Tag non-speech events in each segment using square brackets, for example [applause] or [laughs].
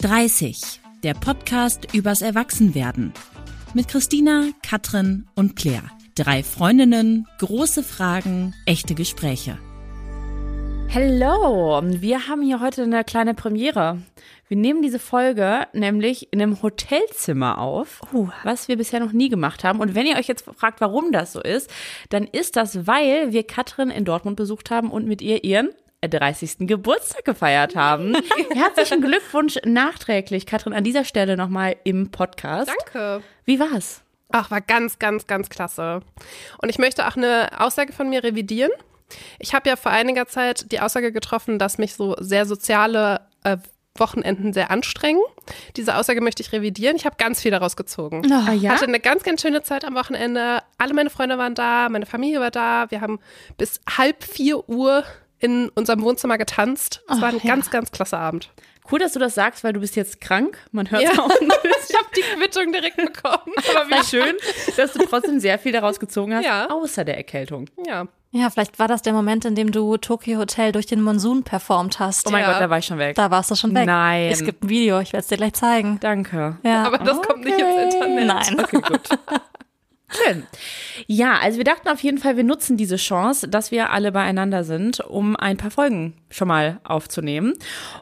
30, der Podcast übers Erwachsenwerden. Mit Christina, Katrin und Claire. Drei Freundinnen, große Fragen, echte Gespräche. Hello, wir haben hier heute eine kleine Premiere. Wir nehmen diese Folge nämlich in einem Hotelzimmer auf, was wir bisher noch nie gemacht haben. Und wenn ihr euch jetzt fragt, warum das so ist, dann ist das, weil wir Katrin in Dortmund besucht haben und mit ihr ihren 30. Geburtstag gefeiert haben. [laughs] Herzlichen Glückwunsch nachträglich, Katrin, an dieser Stelle nochmal im Podcast. Danke. Wie war's? Ach, war ganz, ganz, ganz klasse. Und ich möchte auch eine Aussage von mir revidieren. Ich habe ja vor einiger Zeit die Aussage getroffen, dass mich so sehr soziale äh, Wochenenden sehr anstrengen. Diese Aussage möchte ich revidieren. Ich habe ganz viel daraus gezogen. Ah, ja? Hatte eine ganz, ganz schöne Zeit am Wochenende. Alle meine Freunde waren da, meine Familie war da. Wir haben bis halb vier Uhr in unserem Wohnzimmer getanzt. Es war ein ja. ganz, ganz klasse Abend. Cool, dass du das sagst, weil du bist jetzt krank. Man hört Ja. auch ein bisschen. [laughs] Ich habe die Quittung direkt bekommen. [laughs] Aber wie schön, dass du trotzdem sehr viel daraus gezogen hast, Ja. außer der Erkältung. Ja. Ja, vielleicht war das der Moment, in dem du Tokyo Hotel durch den Monsun performt hast. Oh mein Ja. Gott, da war ich schon weg. Da warst du schon weg. Nein. Es gibt ein Video, ich werde es dir gleich zeigen. Danke. Ja. Aber das kommt nicht ins Internet. Nein. Okay, gut. [laughs] Schön. Ja, also wir dachten auf jeden Fall, wir nutzen diese Chance, dass wir alle beieinander sind, um ein paar Folgen schon mal aufzunehmen.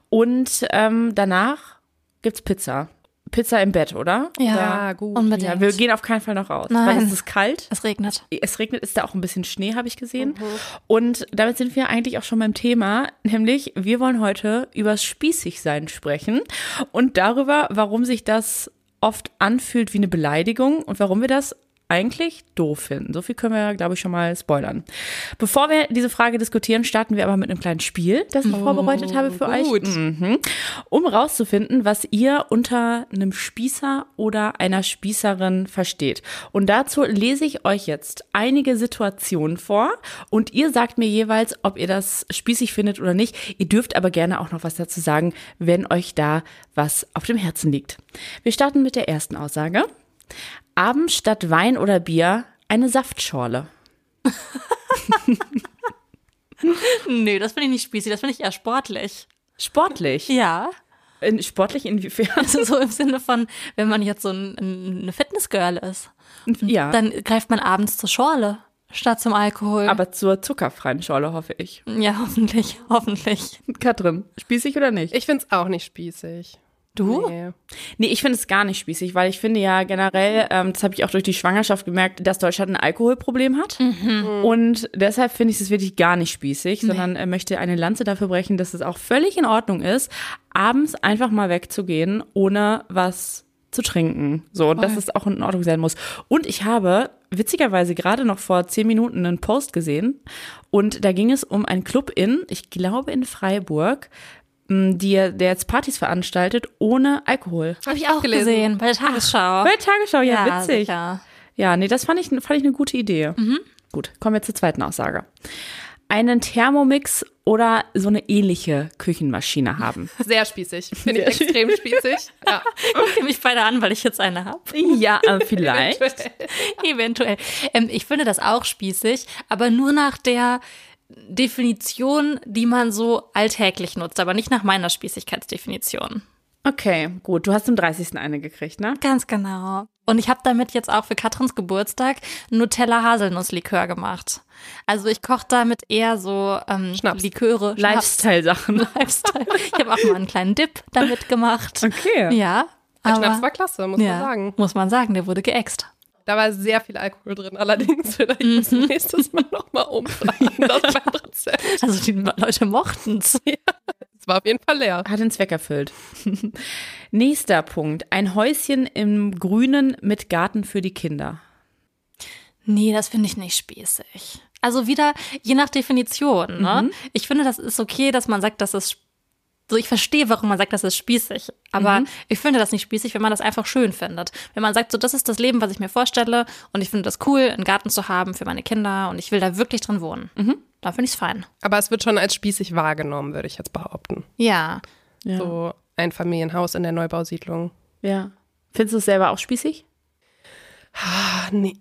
Und ähm, danach gibt's Pizza. Pizza im Bett, oder? Ja, Ja, gut. Unbedingt. Ja, wir gehen auf keinen Fall noch raus. Nein. Weil es ist kalt. es regnet. Es regnet, ist da auch ein bisschen Schnee, habe ich gesehen. Und damit sind wir eigentlich auch schon beim Thema, nämlich wir wollen heute übers Spießigsein sprechen und darüber, warum sich das oft anfühlt wie eine Beleidigung und warum wir das eigentlich doof finden. So viel können wir, glaube ich, schon mal spoilern. Bevor wir diese Frage diskutieren, starten wir aber mit einem kleinen Spiel, das ich vorbereitet habe für euch. gut. Mhm. Um rauszufinden, was ihr unter einem Spießer oder einer Spießerin versteht. Und dazu lese ich euch jetzt einige Situationen vor und ihr sagt mir jeweils, ob ihr das spießig findet oder nicht. Ihr dürft aber gerne auch noch was dazu sagen, wenn euch da was auf dem Herzen liegt. Wir starten mit der ersten Aussage. Abends statt Wein oder Bier eine Saftschorle. [laughs] Nee, das finde ich nicht spießig, das finde ich eher sportlich. Sportlich. Ja. In, sportlich inwiefern? [laughs] Also so im Sinne von, wenn man jetzt so ein, ein, eine Fitnessgirl ist, ja. dann greift man abends zur Schorle statt zum Alkohol. aber zur zuckerfreien Schorle, hoffe ich. ja, hoffentlich, hoffentlich. Katrin, spießig oder nicht? Ich finde es auch nicht spießig. Du? Nee. nee, ich finde es gar nicht spießig, weil ich finde ja generell, ähm, das habe ich auch durch die Schwangerschaft gemerkt, dass Deutschland ein Alkoholproblem hat. Und deshalb finde ich es wirklich gar nicht spießig, sondern äh, möchte eine Lanze dafür brechen, dass es auch völlig in Ordnung ist, abends einfach mal wegzugehen, ohne was zu trinken. So, und dass es auch in Ordnung sein muss. Und ich habe witzigerweise gerade noch vor zehn Minuten einen Post gesehen und da ging es um einen Club in, ich glaube in Freiburg, die, der jetzt Partys veranstaltet ohne Alkohol. Habe ich auch gelesen. gesehen bei der Tagesschau. Bei der Tagesschau, ja, witzig. sicher. Ja, nee, das fand ich, fand ich eine gute Idee. Gut, kommen wir zur zweiten Aussage. Einen Thermomix oder so eine ähnliche Küchenmaschine haben. [laughs] Sehr spießig. Finde ich extrem spießig. Ja. [laughs] Guckt ihr mich beide an, weil ich jetzt eine habe? ja, [laughs] äh, vielleicht. Eventuell. Ähm, ich finde das auch spießig, aber nur nach der Definition, die man so alltäglich nutzt, aber nicht nach meiner Spießigkeitsdefinition. Okay, gut. Du hast zum 30. eine gekriegt, ne? Ganz genau. Und ich habe damit jetzt auch für Katrins Geburtstag Nutella-Haselnusslikör gemacht. Also ich koche damit eher so ähm, Schnaps. Liköre. Lifestyle-Sachen. [laughs] Lifestyle. Ich habe auch mal einen kleinen Dip damit gemacht. Okay. Ja. Der aber- Schnaps war klasse, muss ja, man sagen. Muss man sagen, der wurde geäxt. Da war sehr viel Alkohol drin, allerdings vielleicht muss ich nächstes Mal nochmal umplanen, das Rezept. [laughs] Also die Leute mochten's. Es war auf jeden Fall leer. Hat den Zweck erfüllt. Nächster Punkt. Ein Häuschen im Grünen mit Garten für die Kinder. Nee, das finde ich nicht spießig. Also wieder je nach Definition. Ne? Ich finde, das ist okay, dass man sagt, dass es so, ich verstehe, warum man sagt, das ist spießig. Aber ich finde das nicht spießig, wenn man das einfach schön findet. Wenn man sagt, so, das ist das Leben, was ich mir vorstelle und ich finde das cool, einen Garten zu haben für meine Kinder und ich will da wirklich drin wohnen. Dann finde ich es fein. Aber es wird schon als spießig wahrgenommen, würde ich jetzt behaupten. Ja. Ja. So ein Familienhaus in der Neubausiedlung. ja. Findest du es selber auch spießig? Ah, nee.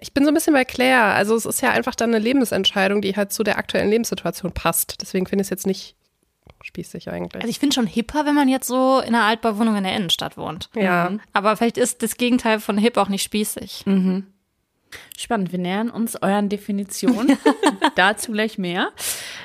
Ich bin so ein bisschen bei Claire. Also es ist ja einfach dann eine Lebensentscheidung, die halt zu der aktuellen Lebenssituation passt. Deswegen finde ich es jetzt nicht spießig eigentlich. Also ich finde schon hipper, wenn man jetzt so in einer Altbauwohnung in der Innenstadt wohnt. ja. Aber vielleicht ist das Gegenteil von hip auch nicht spießig. Spannend, wir nähern uns euren Definitionen. [laughs] Dazu gleich mehr.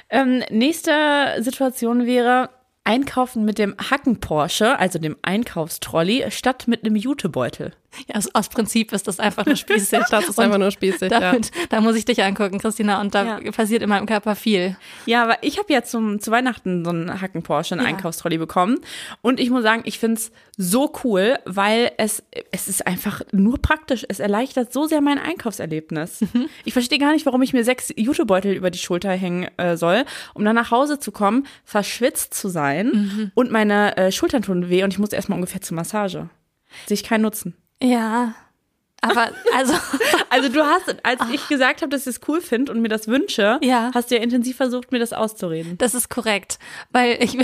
Ähm, nächste Situation wäre Einkaufen mit dem Hacken-Porsche, also dem Einkaufstrolley, statt mit einem Jutebeutel. Ja, aus, aus Prinzip ist das einfach nur spießig. [laughs] Das ist einfach nur spießig, ja. damit, Da muss ich dich angucken, Christina, und da Ja. passiert in meinem Körper viel. Ja, aber ich habe ja zum, zu Weihnachten so einen Hacken-Porsche, einen Ja. Einkaufstrolley bekommen. Und ich muss sagen, ich find's so cool, weil es, es ist einfach nur praktisch. Es erleichtert so sehr mein Einkaufserlebnis. Ich verstehe gar nicht, warum ich mir sechs Jutebeutel über die Schulter hängen äh, soll, um dann nach Hause zu kommen, verschwitzt zu sein und meine äh, Schultern tun weh und ich muss erstmal ungefähr zur Massage. Sehe ich keinen Nutzen. Ja. Aber, also, [laughs] Also du hast, als ich gesagt habe, dass ich es cool finde und mir das wünsche, Ja. hast du ja intensiv versucht, mir das auszureden. das ist korrekt. Weil ich,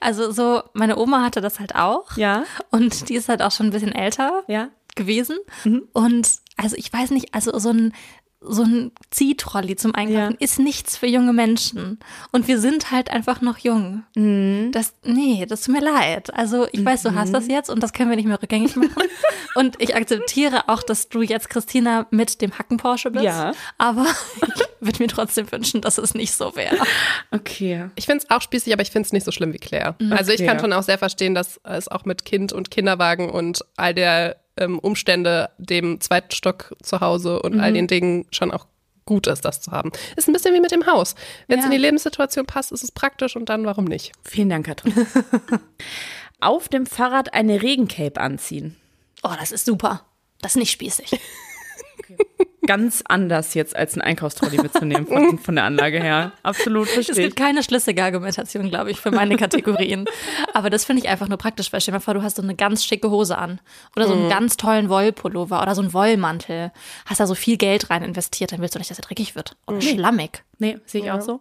also so, meine Oma hatte das halt auch. Ja, Und die ist halt auch schon ein bisschen älter ja. gewesen. Und also ich weiß nicht, also so ein, so ein Ziehtrolley zum Einkaufen Ja. ist nichts für junge Menschen. Und wir sind halt einfach noch jung. Mhm. Das, nee, das tut mir leid. Also ich weiß, du hast das jetzt und das können wir nicht mehr rückgängig machen. [laughs] und ich akzeptiere auch, dass du jetzt Christina mit dem Hacken Porsche bist. Ja. Aber [laughs] ich würde mir trotzdem wünschen, dass es nicht so wäre. Okay. Ich finde es auch spießig, aber ich finde es nicht so schlimm wie Claire. Also ich Okay. kann schon auch sehr verstehen, dass es auch mit Kind und Kinderwagen und all der ähm, Umstände, dem zweiten Stock zu Hause und all den Dingen schon auch gut ist, das zu haben. Ist ein bisschen wie mit dem Haus. Wenn es Ja. in die Lebenssituation passt, ist es praktisch und dann warum nicht? Vielen Dank, Katrin. [laughs] Auf dem Fahrrad eine Regencape anziehen. Oh, das ist super. Das ist nicht spießig. [laughs] Ganz anders jetzt als ein Einkaufstrolley mitzunehmen von, [laughs] von der Anlage her. Absolut Es verstehe gibt ich. keine schlüssige Argumentation, glaube ich, für meine Kategorien. [laughs] Aber das finde ich einfach nur praktisch, weil stell dir mal vor, du hast so eine ganz schicke Hose an. Oder so einen ganz tollen Wollpullover oder so einen Wollmantel. Hast da so viel Geld rein investiert, dann willst du nicht, dass er dreckig wird. Oder schlammig. Nee, sehe ich auch so.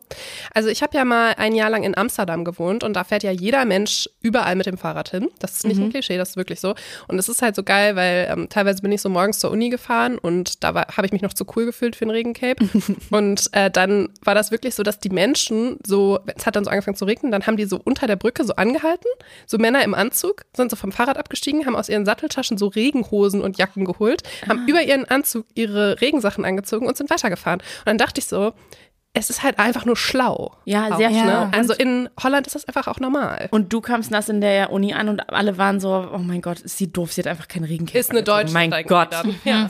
Also ich habe ja mal ein Jahr lang in Amsterdam gewohnt und da fährt ja jeder Mensch überall mit dem Fahrrad hin. Das ist nicht ein Klischee, das ist wirklich so. Und es ist halt so geil, weil ähm, teilweise bin ich so morgens zur Uni gefahren und da habe ich mich noch zu cool gefühlt für ein Regencape. [laughs] und äh, dann war das wirklich so, dass die Menschen so, es hat dann so angefangen zu regnen, dann haben die so unter der Brücke so angehalten, so Männer im Anzug, sind so vom Fahrrad abgestiegen, haben aus ihren Satteltaschen so Regenhosen und Jacken geholt, haben über ihren Anzug ihre Regensachen angezogen und sind weitergefahren. Und dann dachte ich so, es ist halt einfach nur schlau. Ja, sehr ne? schlau. Also in Holland ist das einfach auch normal. Und du kamst nass in der Uni an und alle waren so, oh mein Gott, ist sie doof, sie hat einfach keinen Regencape Ist eine. Deutsche. Mein steigen Gott. wir dann. Ja.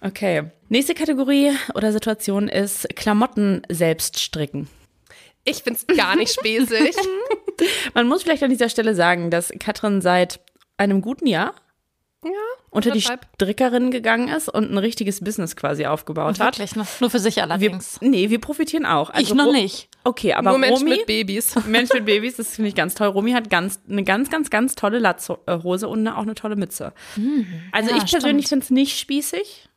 Okay. Nächste Kategorie oder Situation ist Klamotten selbst stricken. Ich find's gar nicht spesig. [laughs] Man muss vielleicht an dieser Stelle sagen, dass Katrin seit einem guten Jahr ja, unter die. Strickerin gegangen ist und ein richtiges Business quasi aufgebaut hat. Wirklich, ne? Nur für sich Wir, allerdings. nee, wir profitieren auch. Also ich noch nicht. Okay, aber Nur Menschen Romy, mit Babys. [laughs] Mensch mit Babys, das finde ich ganz toll. Romy hat ganz, eine ganz, ganz, ganz tolle Latzhose und eine, auch eine tolle Mütze. Also ja, ich persönlich finde es nicht spießig.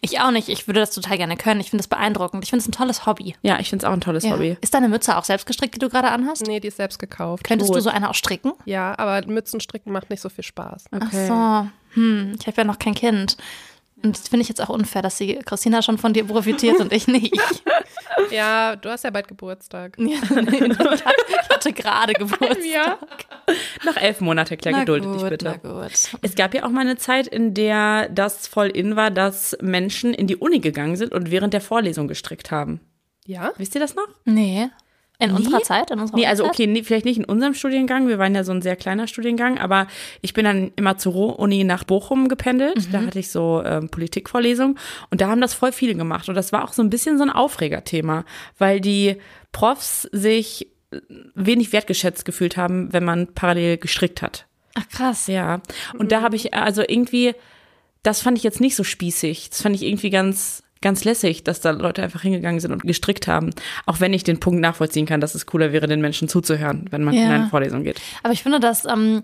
Ich auch nicht. Ich würde das total gerne können. Ich finde das beeindruckend. Ich finde es ein tolles Hobby. Ja, ich finde es auch ein tolles Hobby. Ist deine Mütze auch selbst gestrickt, die du gerade anhast? Nee, die ist selbst gekauft. Könntest du Gut. so eine auch stricken? Ja, aber Mützenstricken macht nicht so viel Spaß. Ach so. Hm, ich habe ja noch kein Kind. Und das finde ich jetzt auch unfair, dass sie Christina schon von dir profitiert und ich nicht. [laughs] Ja, du hast ja bald Geburtstag. Ja, [laughs] nee, ich hatte gerade [laughs] Geburtstag. Ja. [laughs] Noch elf Monate, Claire, Na gedulde gut, dich bitte. Na gut. Es gab ja auch mal eine Zeit, in der das voll in war, dass Menschen in die Uni gegangen sind und während der Vorlesung gestrickt haben. Ja? Wisst ihr das noch? Nee. In unserer Zeit? In unserer Nee, also okay, nee, vielleicht nicht in unserem Studiengang. Wir waren ja so ein sehr kleiner Studiengang, aber ich bin dann immer zur Uni nach Bochum gependelt. Da hatte ich so ähm, Politikvorlesungen und da haben das voll viele gemacht. Und das war auch so ein bisschen so ein Aufregerthema, weil die Profs sich wenig wertgeschätzt gefühlt haben, wenn man parallel gestrickt hat. Ach krass. Ja. Und da habe ich also irgendwie, das fand ich jetzt nicht so spießig. Das fand ich irgendwie ganz, ganz lässig, dass da Leute einfach hingegangen sind und gestrickt haben. Auch wenn ich den Punkt nachvollziehen kann, dass es cooler wäre, den Menschen zuzuhören, wenn man Ja. in eine Vorlesung geht. Aber ich finde das, ähm,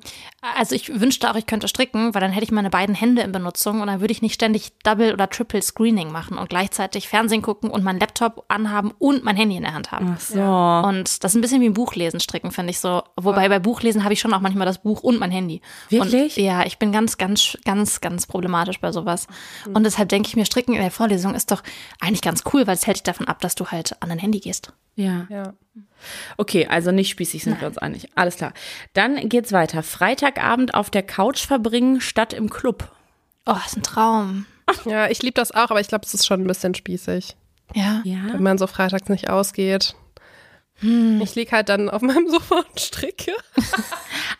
also ich wünschte auch, ich könnte stricken, weil dann hätte ich meine beiden Hände in Benutzung und dann würde ich nicht ständig Double oder Triple Screening machen und gleichzeitig Fernsehen gucken und meinen Laptop anhaben und mein Handy in der Hand haben. Ach so. Und das ist ein bisschen wie ein Buchlesen stricken, finde ich so. Wobei bei Buchlesen habe ich schon auch manchmal das Buch und mein Handy. Wirklich? Und, ja, ich bin ganz, ganz, ganz, ganz problematisch bei sowas. Und deshalb denke ich mir, stricken in der Vorlesung ist doch eigentlich ganz cool, weil es hält dich davon ab, dass du halt an dein Handy gehst. Ja. Ja. Okay, also nicht spießig sind wir uns einig. Alles klar. Dann geht's weiter. Freitagabend auf der Couch verbringen statt im Club. Oh, ist ein Traum. Ja, ich liebe das auch, aber ich glaube, es ist schon ein bisschen spießig, Ja. wenn man so freitags nicht ausgeht. Ich lieg halt dann auf meinem [laughs] Sofa und stricke.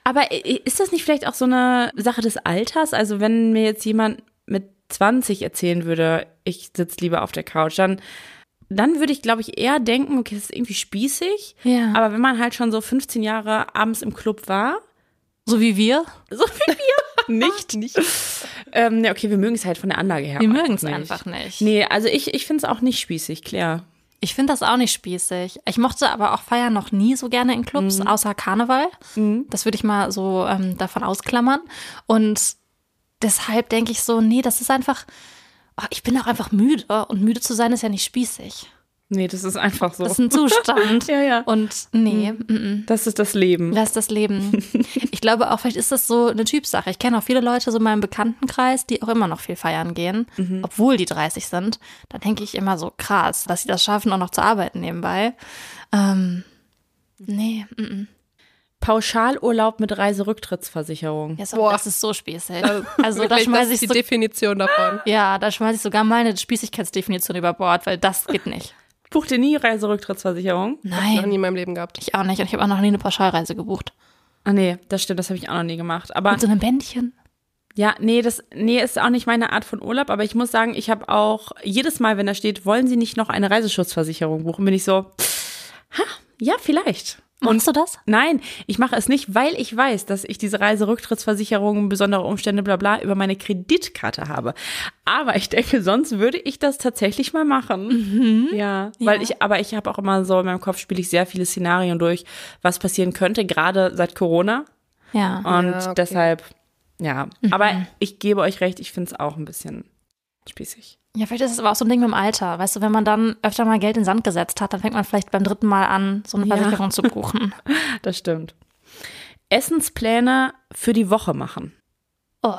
Aber ist das nicht vielleicht auch so eine Sache des Alters? Also wenn mir jetzt jemand mit 20 erzählen würde, ich sitze lieber auf der Couch, dann, dann würde ich, glaube ich, eher denken, okay, das ist irgendwie spießig. Ja. Aber wenn man halt schon so 15 Jahre abends im Club war, So wie wir. so wie wir, [laughs] nicht, nicht. Ähm, ja, okay, wir mögen es halt von der Anlage her. Wir mögen es einfach nicht. Nee, also ich, ich finde es auch nicht spießig, Claire. Ich finde das auch nicht spießig. Ich mochte aber auch Feiern noch nie so gerne in Clubs, außer Karneval. Das würde ich mal so ähm, davon ausklammern. Und deshalb denke ich so, nee, das ist einfach, oh, ich bin auch einfach müde. Und müde zu sein ist ja nicht spießig. Nee, das ist einfach so. Das ist ein Zustand. [laughs] Ja, ja. Und nee, mm -mm. Das ist das Leben. Das ist das Leben. [laughs] Ich glaube auch, vielleicht ist das so eine Typsache. Ich kenne auch viele Leute so in meinem Bekanntenkreis, die auch immer noch viel feiern gehen, obwohl die 30 sind. Da denke ich immer so krass, dass sie das schaffen, auch noch zu arbeiten nebenbei. Ähm, nee, -mm. Pauschalurlaub mit Reiserücktrittsversicherung. Ja, so, Boah. das ist so spießig. Also da schmeiße ich ist die so, Definition davon. ja, da schmeiße ich sogar meine Spießigkeitsdefinition über Bord, weil das geht nicht. Bucht ihr nie Reiserücktrittsversicherung? Noch Nein, nie in meinem Leben gehabt. ich auch nicht. Und ich habe auch noch nie eine Pauschalreise gebucht. Ah nee, das stimmt, das habe ich auch noch nie gemacht. Aber Mit so einem Bändchen. ja, nee, das nee, ist auch nicht meine Art von Urlaub, aber ich muss sagen, ich habe auch jedes Mal, wenn da steht, wollen Sie nicht noch eine Reiseschutzversicherung buchen, bin ich so, ha, ja, vielleicht. Machst du das? Nein, ich mache es nicht, weil ich weiß, dass ich diese Reiserücktrittsversicherung, besondere Umstände, bla bla, über meine Kreditkarte habe. Aber ich denke, sonst würde ich das tatsächlich mal machen. Ja, weil Ja. ich, aber ich habe auch immer so in meinem Kopf spiele ich sehr viele Szenarien durch, was passieren könnte, gerade seit Corona. Ja. Und Ja, okay. deshalb, ja. Aber ich gebe euch recht, ich finde es auch ein bisschen spießig. Ja, vielleicht ist es aber auch so ein Ding mit dem Alter. Weißt du, wenn man dann öfter mal Geld in den Sand gesetzt hat, dann fängt man vielleicht beim dritten Mal an, so eine Ja. Versicherung zu buchen. [laughs] Das stimmt. Essenspläne für die Woche machen. Oh,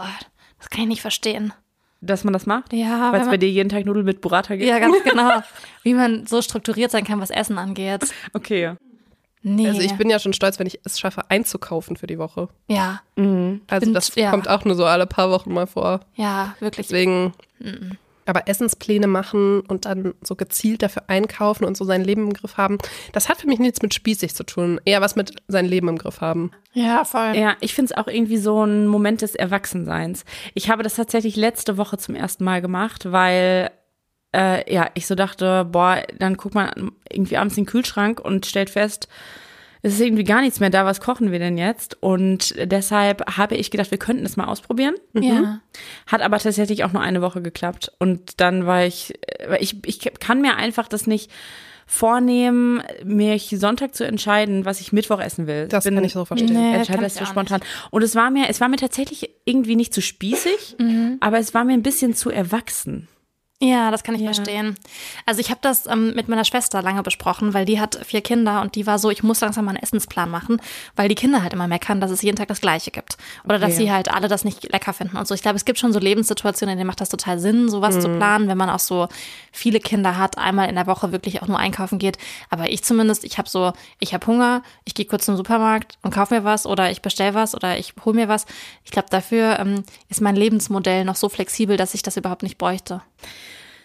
das kann ich nicht verstehen. Dass man das macht? Ja, Weil es bei dir jeden Tag Nudeln mit Burrata gibt? ja, ganz [laughs] genau. Wie man so strukturiert sein kann, was Essen angeht. Okay. Nee. Also ich bin ja schon stolz, wenn ich es schaffe, einzukaufen für die Woche. ja, Also Bin- das ja. kommt auch nur so alle paar Wochen mal vor. ja, wirklich. Deswegen. Aber Essenspläne machen und dann so gezielt dafür einkaufen und so sein Leben im Griff haben, das hat für mich nichts mit spießig zu tun. Eher was mit sein Leben im Griff haben. Ja, voll. Ja, ich finde es auch irgendwie so ein Moment des Erwachsenseins. Ich habe das tatsächlich letzte Woche zum ersten Mal gemacht, weil äh, ja, ich so dachte, boah, dann guckt man irgendwie abends in den Kühlschrank und stellt fest, es ist irgendwie gar nichts mehr da, was kochen wir denn jetzt? Und deshalb habe ich gedacht, wir könnten es mal ausprobieren. Ja. Hat aber tatsächlich auch nur eine Woche geklappt. Und dann war ich, äh, weil ich, ich kann mir einfach das nicht vornehmen, mich Sonntag zu entscheiden, was ich Mittwoch essen will. Das kann ich so verstehen. Nee, entscheide kann das ich so spontan. Und es war mir, es war mir tatsächlich irgendwie nicht zu spießig, aber es war mir ein bisschen zu erwachsen. Ja, das kann ich Ja. verstehen. Also ich habe das ähm, mit meiner Schwester lange besprochen, weil die hat vier Kinder und die war so, ich muss langsam mal einen Essensplan machen, weil die Kinder halt immer meckern, dass es jeden Tag das Gleiche gibt. Oder dass sie halt alle das nicht lecker finden und so. Ich glaube, es gibt schon so Lebenssituationen, in denen macht das total Sinn, sowas zu planen, wenn man auch so viele Kinder hat, einmal in der Woche wirklich auch nur einkaufen geht. Aber ich zumindest, ich habe so, ich habe Hunger, ich gehe kurz zum Supermarkt und kaufe mir was oder ich bestell was oder ich hole mir was. Ich glaube, dafür ähm, ist mein Lebensmodell noch so flexibel, dass ich das überhaupt nicht bräuchte.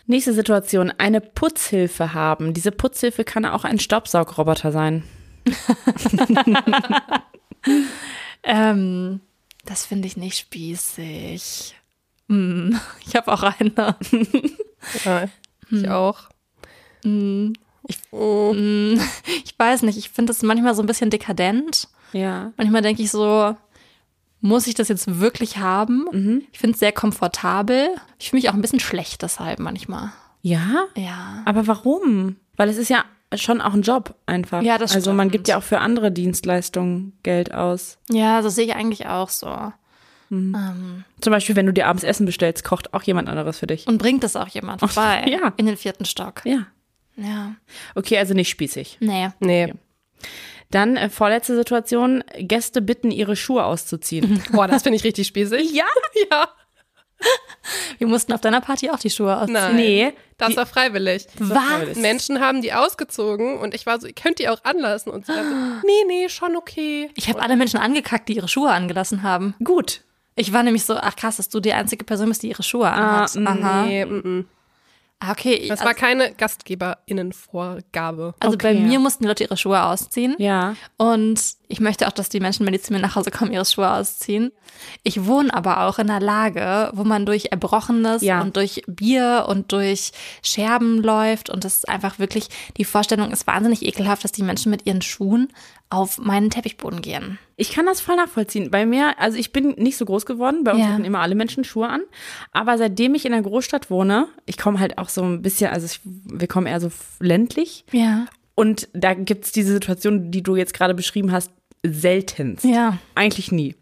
Nächste Situation, eine Putzhilfe haben. Diese Putzhilfe kann auch ein Staubsaugroboter sein. [laughs] Ähm, das finde ich nicht spießig. Hm, [laughs] ich habe auch eine. [laughs] Ja, ich auch. Oh. Hm, ich weiß nicht, ich finde das manchmal so ein bisschen dekadent. Ja. Manchmal denke ich so, muss ich das jetzt wirklich haben? Ich finde es sehr komfortabel. Ich fühle mich auch ein bisschen schlecht deshalb manchmal. Ja? Ja. Aber warum? Weil es ist ja schon auch ein Job einfach. Ja, das Also man stimmt. gibt ja auch für andere Dienstleistungen Geld aus. Ja, das sehe ich eigentlich auch so. Ähm, Zum Beispiel, wenn du dir abends Essen bestellst, kocht auch jemand anderes für dich. und bringt es auch jemand vorbei [laughs] Ja. in den vierten Stock. Ja. Ja. Okay, also nicht spießig. Nee. Nee. Dann äh, vorletzte Situation, Gäste bitten, ihre Schuhe auszuziehen. [laughs] Boah, das finde ich richtig spießig. ja? [laughs] Ja. [laughs] Wir mussten auf deiner Party auch die Schuhe ausziehen. Nein. Nee, Das die- war freiwillig. Was? Menschen haben die ausgezogen und ich war so, ihr könnt die auch anlassen. Und sie so, [gasps] nee, nee, schon okay. Ich habe alle Menschen angekackt, die ihre Schuhe angelassen haben. Gut. Ich war nämlich so, ach krass, dass du die einzige Person bist, die ihre Schuhe Ah, anhat. Aha. Nee, mm. Ah, okay. Das also, war keine GastgeberInnenvorgabe. also bei okay, mir ja. mussten die Leute ihre Schuhe ausziehen. Ja. Und ich möchte auch, dass die Menschen, wenn die zu mir nach Hause kommen, ihre Schuhe ausziehen. Ich wohne aber auch in einer Lage, wo man durch Erbrochenes Ja. und durch Bier und durch Scherben läuft. Und das ist einfach wirklich, die Vorstellung ist wahnsinnig ekelhaft, dass die Menschen mit ihren Schuhen auf meinen Teppichboden gehen. Ich kann das voll nachvollziehen. Bei mir, also ich bin nicht so groß geworden, bei uns Ja. hatten immer alle Menschen Schuhe an. Aber seitdem ich in der Großstadt wohne, ich komme halt auch so ein bisschen, also ich, wir kommen eher so ländlich. Ja. Und da gibt's diese Situation, die du jetzt gerade beschrieben hast, seltenst. Ja. Eigentlich nie.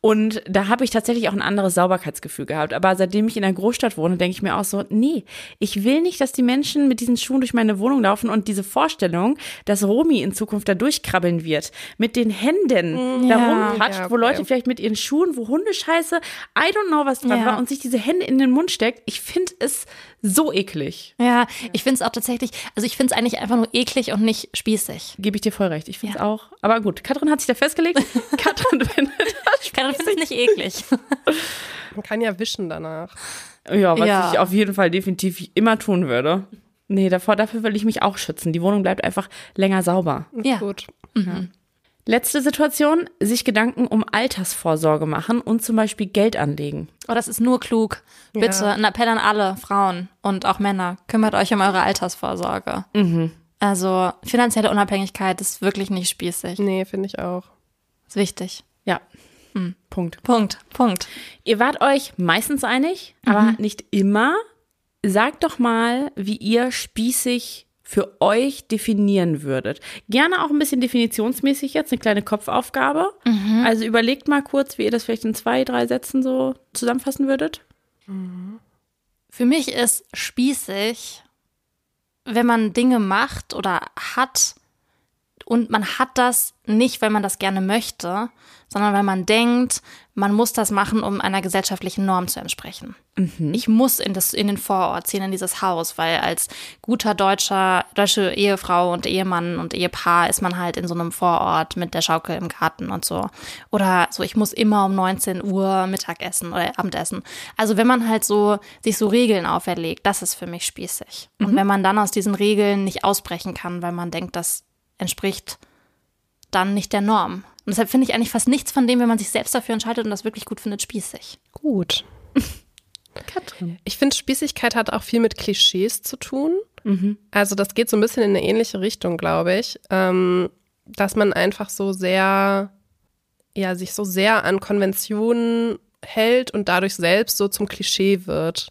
Und da habe ich tatsächlich auch ein anderes Sauberkeitsgefühl gehabt. Aber seitdem ich in der Großstadt wohne, denke ich mir auch so, nee, ich will nicht, dass die Menschen mit diesen Schuhen durch meine Wohnung laufen und diese Vorstellung, dass Romy in Zukunft da durchkrabbeln wird, mit den Händen da Ja. rumpatscht, Ja, wo Leute okay. vielleicht mit ihren Schuhen, wo Hundescheiße, I don't know, was dran Ja. war, und sich diese Hände in den Mund steckt. Ich finde es so eklig. Ja, ich finde es auch tatsächlich, also ich finde es eigentlich einfach nur eklig und nicht spießig. Gebe ich dir voll recht. Ich finde es Ja. auch. Aber gut, Katrin hat sich da festgelegt. [laughs] Katrin findet das Karin findet es nicht eklig. Man kann ja wischen danach. Ja, was Ja. ich auf jeden Fall definitiv immer tun würde. Nee, davor, dafür will ich mich auch schützen. Die Wohnung bleibt einfach länger sauber. Ja. Gut. Letzte Situation, sich Gedanken um Altersvorsorge machen und zum Beispiel Geld anlegen. Oh, das ist nur klug. Bitte, Ja. ein Appell an alle Frauen und auch Männer. Kümmert euch um eure Altersvorsorge. Also finanzielle Unabhängigkeit ist wirklich nicht spießig. Nee, finde ich auch. Ist wichtig. Ja. Punkt. Punkt. Punkt. Ihr wart euch meistens einig, aber nicht immer. Sagt doch mal, wie ihr spießig für euch definieren würdet. Gerne auch ein bisschen definitionsmäßig jetzt, eine kleine Kopfaufgabe. Also überlegt mal kurz, wie ihr das vielleicht in zwei, drei Sätzen so zusammenfassen würdet. Für mich ist spießig, wenn man Dinge macht oder hat und man hat das nicht, weil man das gerne möchte, sondern weil man denkt, man muss das machen, um einer gesellschaftlichen Norm zu entsprechen. Ich muss in, das, in den Vorort ziehen, in dieses Haus, weil als guter deutscher, deutsche Ehefrau und Ehemann und Ehepaar ist man halt in so einem Vorort mit der Schaukel im Garten und so. Oder so, ich muss immer um 19 Uhr Mittagessen oder Abendessen. Also wenn man halt so sich so Regeln auferlegt, das ist für mich spießig. Und wenn man dann aus diesen Regeln nicht ausbrechen kann, weil man denkt, das entspricht dann nicht der Norm. Und deshalb finde ich eigentlich fast nichts von dem, wenn man sich selbst dafür entscheidet und das wirklich gut findet, spießig. Gut. [laughs] Katrin. Ich finde, Spießigkeit hat auch viel mit Klischees zu tun. Also das geht so ein bisschen in eine ähnliche Richtung, glaube ich. Ähm, dass man einfach so sehr, ja, sich so sehr an Konventionen hält und dadurch selbst so zum Klischee wird.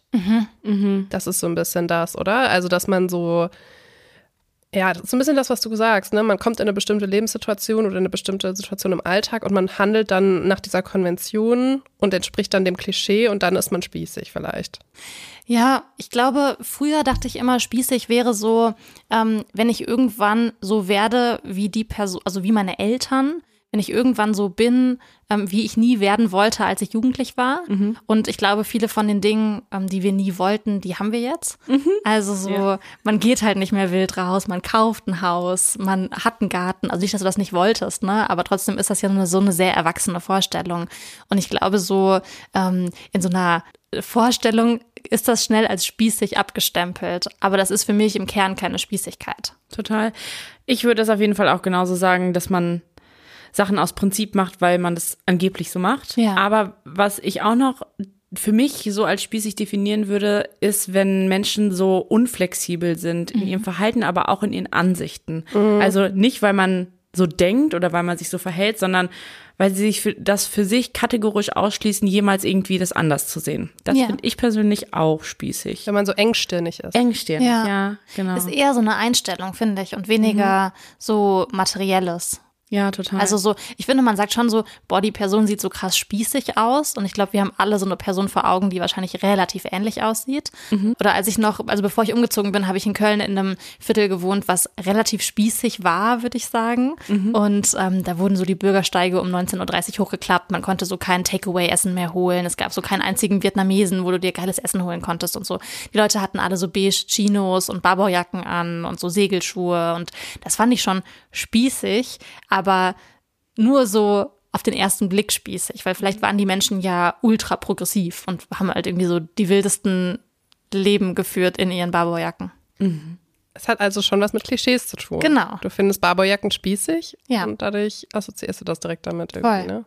Das ist so ein bisschen das, oder? Also, dass man so, ja, das ist ein bisschen das, was du sagst, ne? Man kommt in eine bestimmte Lebenssituation oder in eine bestimmte Situation im Alltag und man handelt dann nach dieser Konvention und entspricht dann dem Klischee und dann ist man spießig vielleicht. Ja, ich glaube, früher dachte ich immer, spießig wäre so, ähm, wenn ich irgendwann so werde wie die Person, also wie meine Eltern, wenn ich irgendwann so bin, ähm, wie ich nie werden wollte, als ich jugendlich war. Und ich glaube, viele von den Dingen, ähm, die wir nie wollten, die haben wir jetzt. Also so, Ja. man geht halt nicht mehr wild raus, man kauft ein Haus, man hat einen Garten. Also nicht, dass du das nicht wolltest, ne? Aber trotzdem ist das ja eine, so eine sehr erwachsene Vorstellung. Und ich glaube, so ähm, in so einer Vorstellung ist das schnell als spießig abgestempelt. Aber das ist für mich im Kern keine Spießigkeit. Total. Ich würde das auf jeden Fall auch genauso sagen, dass man Sachen aus Prinzip macht, weil man das angeblich so macht. Ja. Aber was ich auch noch für mich so als spießig definieren würde, ist, wenn Menschen so unflexibel sind in ihrem Verhalten, aber auch in ihren Ansichten. Also nicht, weil man so denkt oder weil man sich so verhält, sondern weil sie sich für, das für sich kategorisch ausschließen, jemals irgendwie das anders zu sehen. Das Ja. finde ich persönlich auch spießig. Wenn man so engstirnig ist. Engstirn. Ja. ja genau. Ist eher so eine Einstellung, finde ich, und weniger so materielles. Ja, total. Also so, ich finde, man sagt schon so, boah, die Person sieht so krass spießig aus. Und ich glaube, wir haben alle so eine Person vor Augen, die wahrscheinlich relativ ähnlich aussieht. Mhm. Oder als ich noch, also bevor ich umgezogen bin, habe ich in Köln in einem Viertel gewohnt, was relativ spießig war, würde ich sagen. Mhm. Und ähm, da wurden so die Bürgersteige um 19.30 Uhr hochgeklappt. Man konnte so kein Takeaway-Essen mehr holen. Es gab so keinen einzigen Vietnamesen, wo du dir geiles Essen holen konntest und so. Die Leute hatten alle so beige Chinos und Barbourjacken an und so Segelschuhe. Und das fand ich schon spießig, aber nur so auf den ersten Blick spießig, weil vielleicht waren die Menschen ja ultra progressiv und haben halt irgendwie so die wildesten Leben geführt in ihren Barbourjacken. Es hat also schon was mit Klischees zu tun. Genau. Du findest Barbourjacken spießig Ja. und dadurch assoziierst du das direkt damit irgendwie, Voll. ne?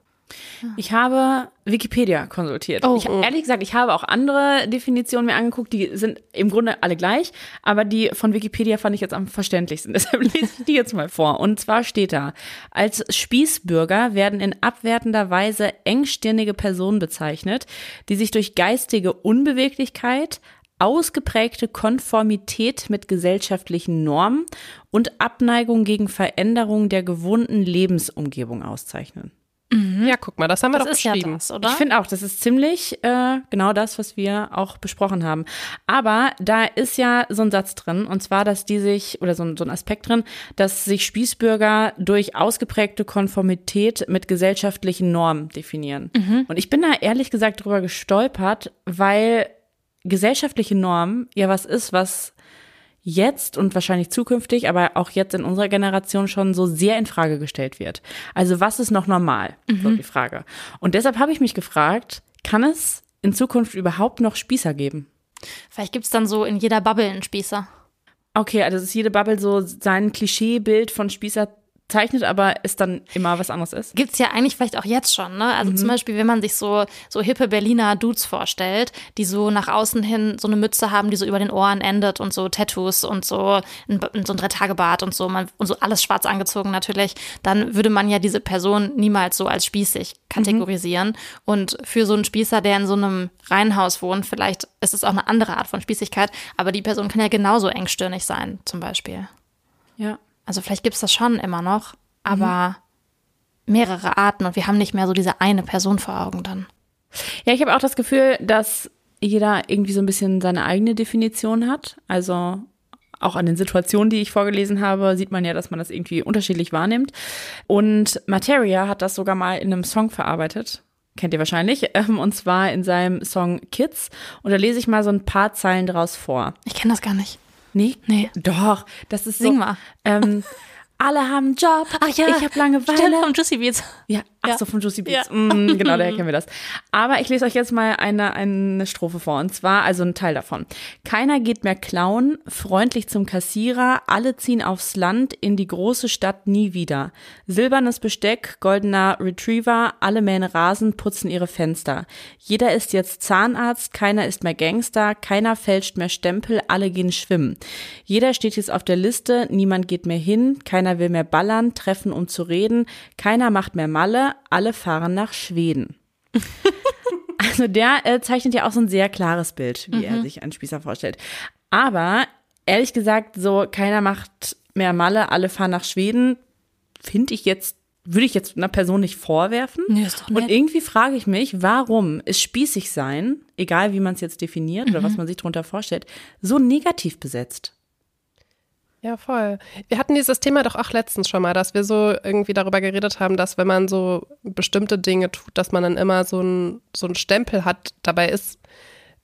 Ich habe Wikipedia konsultiert. Oh, ich, oh. Ehrlich gesagt, ich habe auch andere Definitionen mir angeguckt, die sind im Grunde alle gleich, aber die von Wikipedia fand ich jetzt am verständlichsten. [laughs] Deshalb lese ich die jetzt mal vor. Und zwar steht da, als Spießbürger werden in abwertender Weise engstirnige Personen bezeichnet, die sich durch geistige Unbeweglichkeit, ausgeprägte Konformität mit gesellschaftlichen Normen und Abneigung gegen Veränderungen der gewohnten Lebensumgebung auszeichnen. Ja, guck mal, das haben wir Das doch ist ja beschrieben. das, oder? Ich finde auch, das ist ziemlich äh, genau das, was wir auch besprochen haben. Aber da ist ja so ein Satz drin, und zwar, dass die sich, oder so ein, so ein Aspekt drin, dass sich Spießbürger durch ausgeprägte Konformität mit gesellschaftlichen Normen definieren. Und ich bin da ehrlich gesagt drüber gestolpert, weil gesellschaftliche Normen ja was ist, was jetzt und wahrscheinlich zukünftig, aber auch jetzt in unserer Generation schon so sehr in Frage gestellt wird. Also was ist noch normal? So die Frage. Und deshalb habe ich mich gefragt, kann es in Zukunft überhaupt noch Spießer geben? Vielleicht gibt's dann so in jeder Bubble einen Spießer. Okay, also dass jede Bubble so sein Klischeebild von Spießer zeichnet, aber es dann immer was anderes ist. Gibt's ja eigentlich vielleicht auch jetzt schon, ne? Also zum Beispiel, wenn man sich so, so hippe Berliner Dudes vorstellt, die so nach außen hin so eine Mütze haben, die so über den Ohren endet und so Tattoos und so ein, so ein Dreitagebart und so, man, und so alles schwarz angezogen natürlich, dann würde man ja diese Person niemals so als spießig kategorisieren. Und für so einen Spießer, der in so einem Reihenhaus wohnt, vielleicht ist es auch eine andere Art von Spießigkeit, aber die Person kann ja genauso engstirnig sein, zum Beispiel. Ja. Also vielleicht gibt's das schon immer noch, aber mehrere Arten und wir haben nicht mehr so diese eine Person vor Augen dann. Ja, ich habe auch das Gefühl, dass jeder irgendwie so ein bisschen seine eigene Definition hat. Also auch an den Situationen, die ich vorgelesen habe, sieht man ja, dass man das irgendwie unterschiedlich wahrnimmt. Und Materia hat das sogar mal in einem Song verarbeitet. Kennt ihr wahrscheinlich. ähm, Und zwar in seinem Song Kids. Und da lese ich mal so ein paar Zeilen draus vor. Ich kenne das gar nicht. Nee? Nee. Doch, das ist Sing so, mal. Ähm, [laughs] alle haben einen Job. Ach ja, ich habe Langeweile. Stimmt, vom Juicy Beats. Ja, ach Ja. so, von Juicy Beats. Ja. Mm, genau, daher kennen wir das. [laughs] Aber ich lese euch jetzt mal eine, eine Strophe vor. Und zwar, also ein Teil davon. Keiner geht mehr klauen, freundlich zum Kassierer, alle ziehen aufs Land, in die große Stadt nie wieder. Silbernes Besteck, goldener Retriever, alle mähen Rasen, putzen ihre Fenster. Jeder ist jetzt Zahnarzt, keiner ist mehr Gangster, keiner fälscht mehr Stempel, alle gehen schwimmen. Jeder steht jetzt auf der Liste, niemand geht mehr hin, keiner will mehr ballern, treffen um zu reden, keiner macht mehr Malle, alle fahren nach Schweden. [laughs] also der äh, zeichnet ja auch so ein sehr klares Bild, wie er sich einen Spießer vorstellt. Aber ehrlich gesagt, so keiner macht mehr Malle, alle fahren nach Schweden, finde ich jetzt, würde ich jetzt einer Person nicht vorwerfen. Nee, Und irgendwie frage ich mich, warum ist spießig sein, egal wie man es jetzt definiert oder was Mhm. man sich darunter vorstellt, so negativ besetzt? Ja, voll. Wir hatten dieses Thema doch auch letztens schon mal, dass wir so irgendwie darüber geredet haben, dass wenn man so bestimmte Dinge tut, dass man dann immer so ein, so Stempel hat. Dabei ist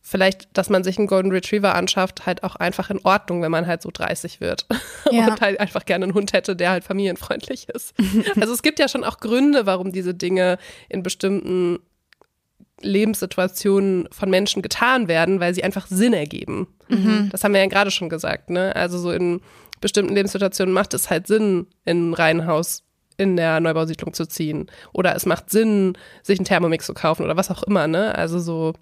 vielleicht, dass man sich einen Golden Retriever anschafft, halt auch einfach in Ordnung, wenn man halt so 30 wird. [laughs] Ja. Und halt einfach gerne einen Hund hätte, der halt familienfreundlich ist. [laughs] also es gibt ja schon auch Gründe, warum diese Dinge in bestimmten Lebenssituationen von Menschen getan werden, weil sie einfach Sinn ergeben. Das haben wir ja gerade schon gesagt, ne? Also so in bestimmten Lebenssituationen macht es halt Sinn, in ein Reihenhaus in der Neubausiedlung zu ziehen. Oder es macht Sinn, sich einen Thermomix zu kaufen oder was auch immer, ne? Also so,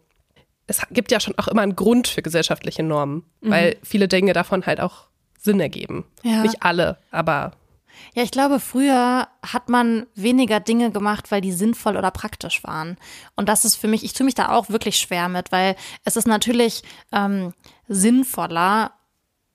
es gibt ja schon auch immer einen Grund für gesellschaftliche Normen, weil viele Dinge davon halt auch Sinn ergeben. Ja. Nicht alle, aber Ja, ich glaube, früher hat man weniger Dinge gemacht, weil die sinnvoll oder praktisch waren. Und das ist für mich, ich tue mich da auch wirklich schwer mit, weil es ist natürlich ähm, sinnvoller,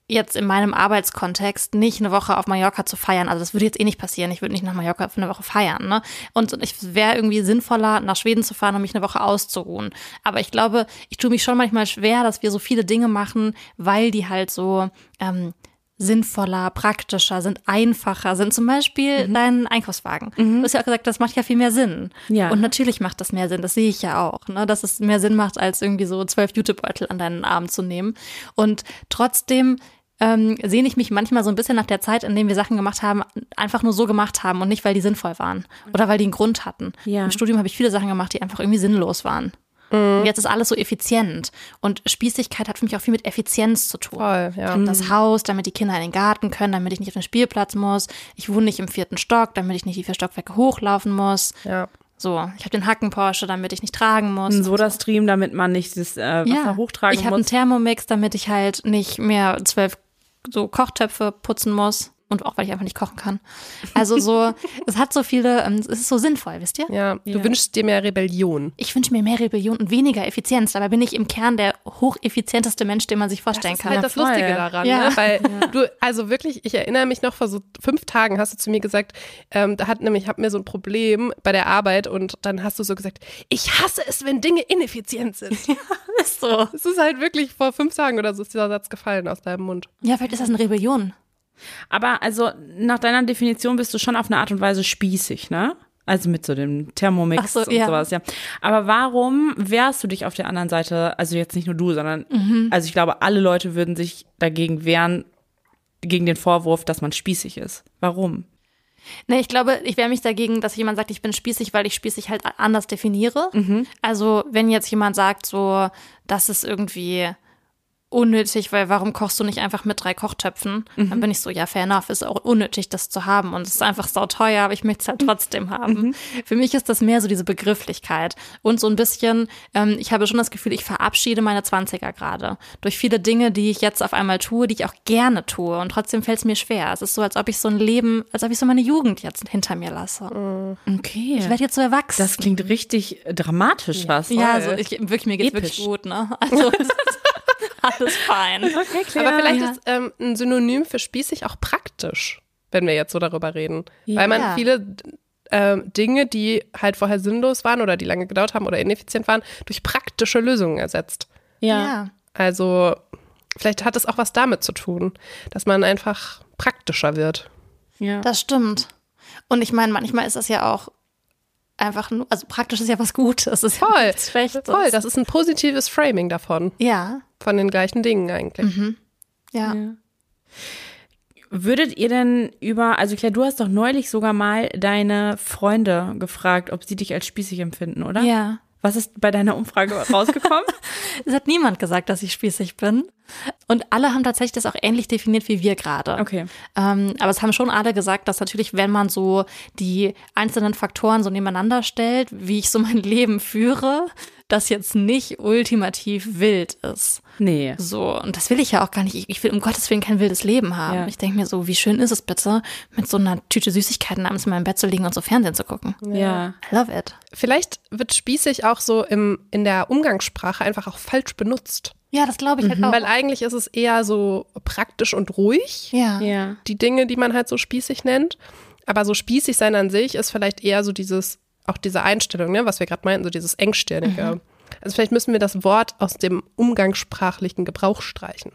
jetzt in meinem Arbeitskontext nicht eine Woche auf Mallorca zu feiern. Also das würde jetzt eh nicht passieren. Ich würde nicht nach Mallorca für eine Woche feiern. Ne? Und ich wäre irgendwie sinnvoller, nach Schweden zu fahren, um mich eine Woche auszuruhen. Aber ich glaube, ich tue mich schon manchmal schwer, dass wir so viele Dinge machen, weil die halt so ähm, sinnvoller, praktischer, sind einfacher, sind zum Beispiel mhm. dein Einkaufswagen. Mhm. Du hast ja auch gesagt, das macht ja viel mehr Sinn. Ja. Und natürlich macht das mehr Sinn, das sehe ich ja auch, ne? dass es mehr Sinn macht, als irgendwie so zwölf Jutebeutel an deinen Arm zu nehmen. Und trotzdem ähm, sehne ich mich manchmal so ein bisschen nach der Zeit, in der wir Sachen gemacht haben, einfach nur so gemacht haben und nicht, weil die sinnvoll waren oder weil die einen Grund hatten. Ja. Im Studium habe ich viele Sachen gemacht, die einfach irgendwie sinnlos waren. Mhm. Und jetzt ist alles so effizient. Und Spießigkeit hat für mich auch viel mit Effizienz zu tun. Voll, ja. Ich habe das Haus, damit die Kinder in den Garten können, damit ich nicht auf den Spielplatz muss. Ich wohne nicht im vierten Stock, damit ich nicht die vier Stockwerke hochlaufen muss. Ja. So, ich habe den Hacken Porsche, damit ich nicht tragen muss. Ein Soda-Stream, damit man nicht das äh, Wasser ja. hochtragen ich muss. Ich habe einen Thermomix, damit ich halt nicht mehr zwölf so Kochtöpfe putzen muss und auch weil ich einfach nicht kochen kann. Also so, [laughs] es hat so viele, ähm, es ist so sinnvoll, wisst ihr? Ja, du ja. wünschst dir mehr Rebellion. Ich wünsche mir mehr Rebellion und weniger Effizienz. Dabei bin ich im Kern der hocheffizienteste Mensch, den man sich vorstellen kann. Das ist halt das Lustige daran, ja. ne? weil ja. du, also wirklich, ich erinnere mich noch vor so fünf Tagen hast du zu mir gesagt, ähm, da hat nämlich, ich habe mir so ein Problem bei der Arbeit und dann hast du so gesagt, ich hasse es, wenn Dinge ineffizient sind. [laughs] Ja, ist so. Es ist halt wirklich vor fünf Tagen oder so ist dieser Satz gefallen aus deinem Mund. Ja, vielleicht ist das eine Rebellion. Aber also nach deiner Definition bist du schon auf eine Art und Weise spießig, ne? Also mit so dem Thermomix so, und ja. sowas, ja. Aber warum wehrst du dich auf der anderen Seite, also jetzt nicht nur du, sondern mhm. also ich glaube, alle Leute würden sich dagegen wehren, gegen den Vorwurf, dass man spießig ist. Warum? Ne, ich glaube, ich wehre mich dagegen, dass jemand sagt, ich bin spießig, weil ich spießig halt anders definiere. Mhm. Also, wenn jetzt jemand sagt, so, das ist irgendwie unnötig, weil warum kochst du nicht einfach mit drei Kochtöpfen? Mhm. Dann bin ich so, ja, fair enough, ist auch unnötig, das zu haben und es ist einfach sauteuer, aber ich möchte es halt trotzdem haben. Mhm. Für mich ist das mehr so diese Begrifflichkeit und so ein bisschen, ähm, ich habe schon das Gefühl, ich verabschiede meine Zwanziger gerade durch viele Dinge, die ich jetzt auf einmal tue, die ich auch gerne tue und trotzdem fällt es mir schwer. Es ist so, als ob ich so ein Leben, als ob ich so meine Jugend jetzt hinter mir lasse. Mhm. Okay. Ich werde jetzt so erwachsen. Das klingt richtig dramatisch, was. Ja, also ich, wirklich, mir geht's Episch. wirklich gut, ne? Also, [laughs] Alles fein. Okay, klar. Aber vielleicht ja. ist ähm, ein Synonym für spießig auch praktisch, wenn wir jetzt so darüber reden. Ja. Weil man viele äh, Dinge, die halt vorher sinnlos waren oder die lange gedauert haben oder ineffizient waren, durch praktische Lösungen ersetzt. Ja. ja. Also vielleicht hat es auch was damit zu tun, dass man einfach praktischer wird. Ja. Das stimmt. Und ich meine, manchmal ist das ja auch einfach nur, also praktisch ist ja was Gutes. Das ist voll, ja Schlechtes. voll. Das ist ein positives Framing davon. Ja. Von den gleichen Dingen eigentlich. Mhm. Ja. ja. Würdet ihr denn über, also Claire, du hast doch neulich sogar mal deine Freunde gefragt, ob sie dich als spießig empfinden, oder? Ja. Was ist bei deiner Umfrage rausgekommen? [laughs] es hat niemand gesagt, dass ich spießig bin. Und alle haben tatsächlich das auch ähnlich definiert wie wir gerade. Okay. Ähm, aber es haben schon alle gesagt, dass natürlich, wenn man so die einzelnen Faktoren so nebeneinander stellt, wie ich so mein [laughs] Leben führe, das jetzt nicht ultimativ wild ist. Nee. So, und das will ich ja auch gar nicht. Ich, ich will um Gottes Willen kein wildes Leben haben. Ja. Ich denke mir so, wie schön ist es bitte, mit so einer Tüte Süßigkeiten abends in meinem Bett zu liegen und so Fernsehen zu gucken. Ja. I love it. Vielleicht wird spießig auch so im, in der Umgangssprache einfach auch falsch benutzt. Ja, das glaube ich halt mhm. auch. Weil eigentlich ist es eher so praktisch und ruhig. Ja. ja. Die Dinge, die man halt so spießig nennt. Aber so spießig sein an sich ist vielleicht eher so dieses, auch diese Einstellung, ne, was wir gerade meinten, so dieses Engstirnige. Mhm. Also vielleicht müssen wir das Wort aus dem umgangssprachlichen Gebrauch streichen.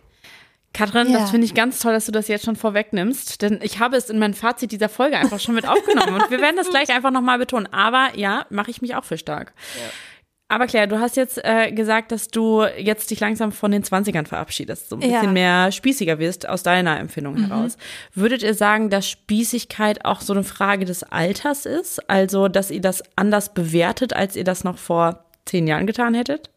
Katrin, ja. das finde ich ganz toll, dass du das jetzt schon vorwegnimmst, denn ich habe es in mein Fazit dieser Folge einfach schon mit aufgenommen und wir werden das gleich [laughs] einfach nochmal betonen. Aber ja, mache ich mich auch für stark. Ja. Aber Claire, du hast jetzt äh, gesagt, dass du jetzt dich langsam von den 20ern verabschiedest, so ein bisschen ja. mehr spießiger wirst aus deiner Empfindung mhm. heraus. Würdet ihr sagen, dass Spießigkeit auch so eine Frage des Alters ist? Also, dass ihr das anders bewertet, als ihr das noch vor zehn Jahren getan hättet?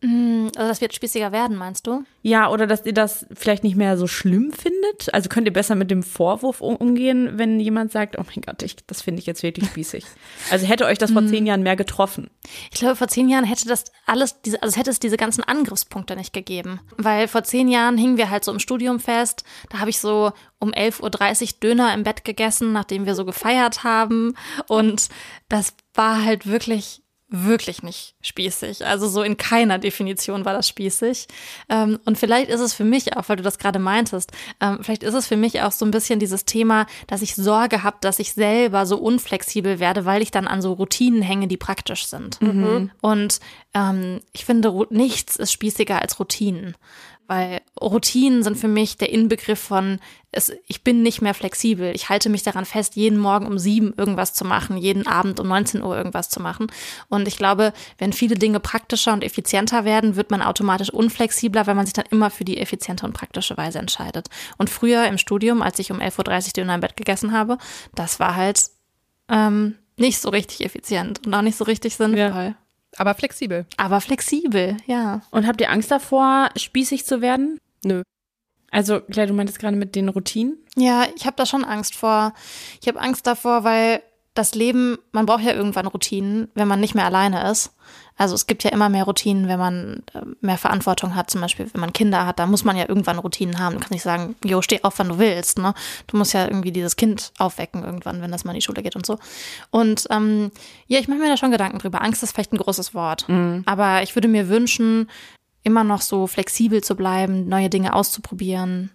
Mm, also das wird spießiger werden, meinst du? Ja, oder dass ihr das vielleicht nicht mehr so schlimm findet? Also könnt ihr besser mit dem Vorwurf umgehen, wenn jemand sagt, oh mein Gott, ich, das finde ich jetzt wirklich spießig. [laughs] Also hätte euch das vor mm. zehn Jahren mehr getroffen? Ich glaube, vor zehn Jahren hätte das alles, diese, also hätte es diese ganzen Angriffspunkte nicht gegeben. Weil vor zehn Jahren hingen wir halt so im Studium fest. Da habe ich so um 11.30 Uhr Döner im Bett gegessen, nachdem wir so gefeiert haben. Und das war halt wirklich wirklich nicht spießig. Also so in keiner Definition war das spießig. Ähm, und vielleicht ist es für mich auch, weil du das gerade meintest, ähm, vielleicht ist es für mich auch so ein bisschen dieses Thema, dass ich Sorge habe, dass ich selber so unflexibel werde, weil ich dann an so Routinen hänge, die praktisch sind. Mhm. Und ähm, ich finde, nichts ist spießiger als Routinen. Weil Routinen sind für mich der Inbegriff von, es, ich bin nicht mehr flexibel. Ich halte mich daran fest, jeden Morgen um sieben irgendwas zu machen, jeden Abend um 19 Uhr irgendwas zu machen. Und ich glaube, wenn viele Dinge praktischer und effizienter werden, wird man automatisch unflexibler, weil man sich dann immer für die effiziente und praktische Weise entscheidet. Und früher im Studium, als ich um 11.30 Uhr Döner im Bett gegessen habe, das war halt ähm, nicht so richtig effizient und auch nicht so richtig sinnvoll. Ja. Aber flexibel. Aber flexibel, ja. Und habt ihr Angst davor, spießig zu werden? Nö. Also, Claire, du meintest gerade mit den Routinen? Ja, ich habe da schon Angst vor. Ich habe Angst davor, weil das Leben, man braucht ja irgendwann Routinen, wenn man nicht mehr alleine ist. Also es gibt ja immer mehr Routinen, wenn man äh, mehr Verantwortung hat, zum Beispiel, wenn man Kinder hat, da muss man ja irgendwann Routinen haben. Du kannst nicht sagen, jo, steh auf, wann du willst. Ne? Du musst ja irgendwie dieses Kind aufwecken irgendwann, wenn das mal in die Schule geht und so. Und ähm, ja, ich mache mir da schon Gedanken drüber. Angst ist vielleicht ein großes Wort. Mhm. Aber ich würde mir wünschen, immer noch so flexibel zu bleiben, neue Dinge auszuprobieren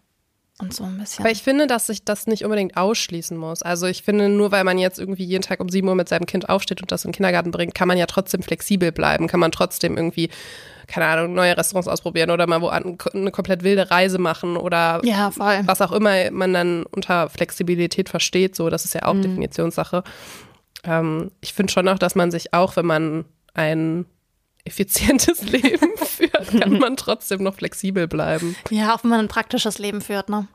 und so ein bisschen. Aber ich finde, dass sich das nicht unbedingt ausschließen muss. Also ich finde, nur weil man jetzt irgendwie jeden Tag um sieben Uhr mit seinem Kind aufsteht und das in den Kindergarten bringt, kann man ja trotzdem flexibel bleiben, kann man trotzdem irgendwie keine Ahnung, neue Restaurants ausprobieren oder mal wo eine komplett wilde Reise machen oder ja, was auch immer man dann unter Flexibilität versteht. So, das ist ja auch mhm. Definitionssache. Ähm, ich finde schon auch, dass man sich auch, wenn man ein effizientes [laughs] Leben führt, kann [laughs] man trotzdem noch flexibel bleiben. Ja, auch wenn man ein praktisches Leben führt, ne?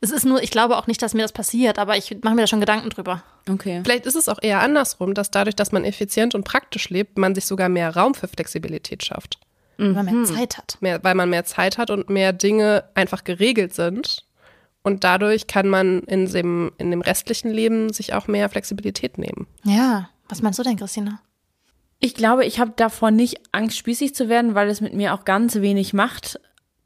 Es ist nur, ich glaube auch nicht, dass mir das passiert, aber ich mache mir da schon Gedanken drüber. Okay. Vielleicht ist es auch eher andersrum, dass dadurch, dass man effizient und praktisch lebt, man sich sogar mehr Raum für Flexibilität schafft. Mhm. Weil man mehr Zeit hat. Mehr, weil man mehr Zeit hat und mehr Dinge einfach geregelt sind. Und dadurch kann man in dem, in dem restlichen Leben sich auch mehr Flexibilität nehmen. Ja. Was meinst du denn, Christina? Ich glaube, ich habe davor nicht Angst, spießig zu werden, weil es mit mir auch ganz wenig macht,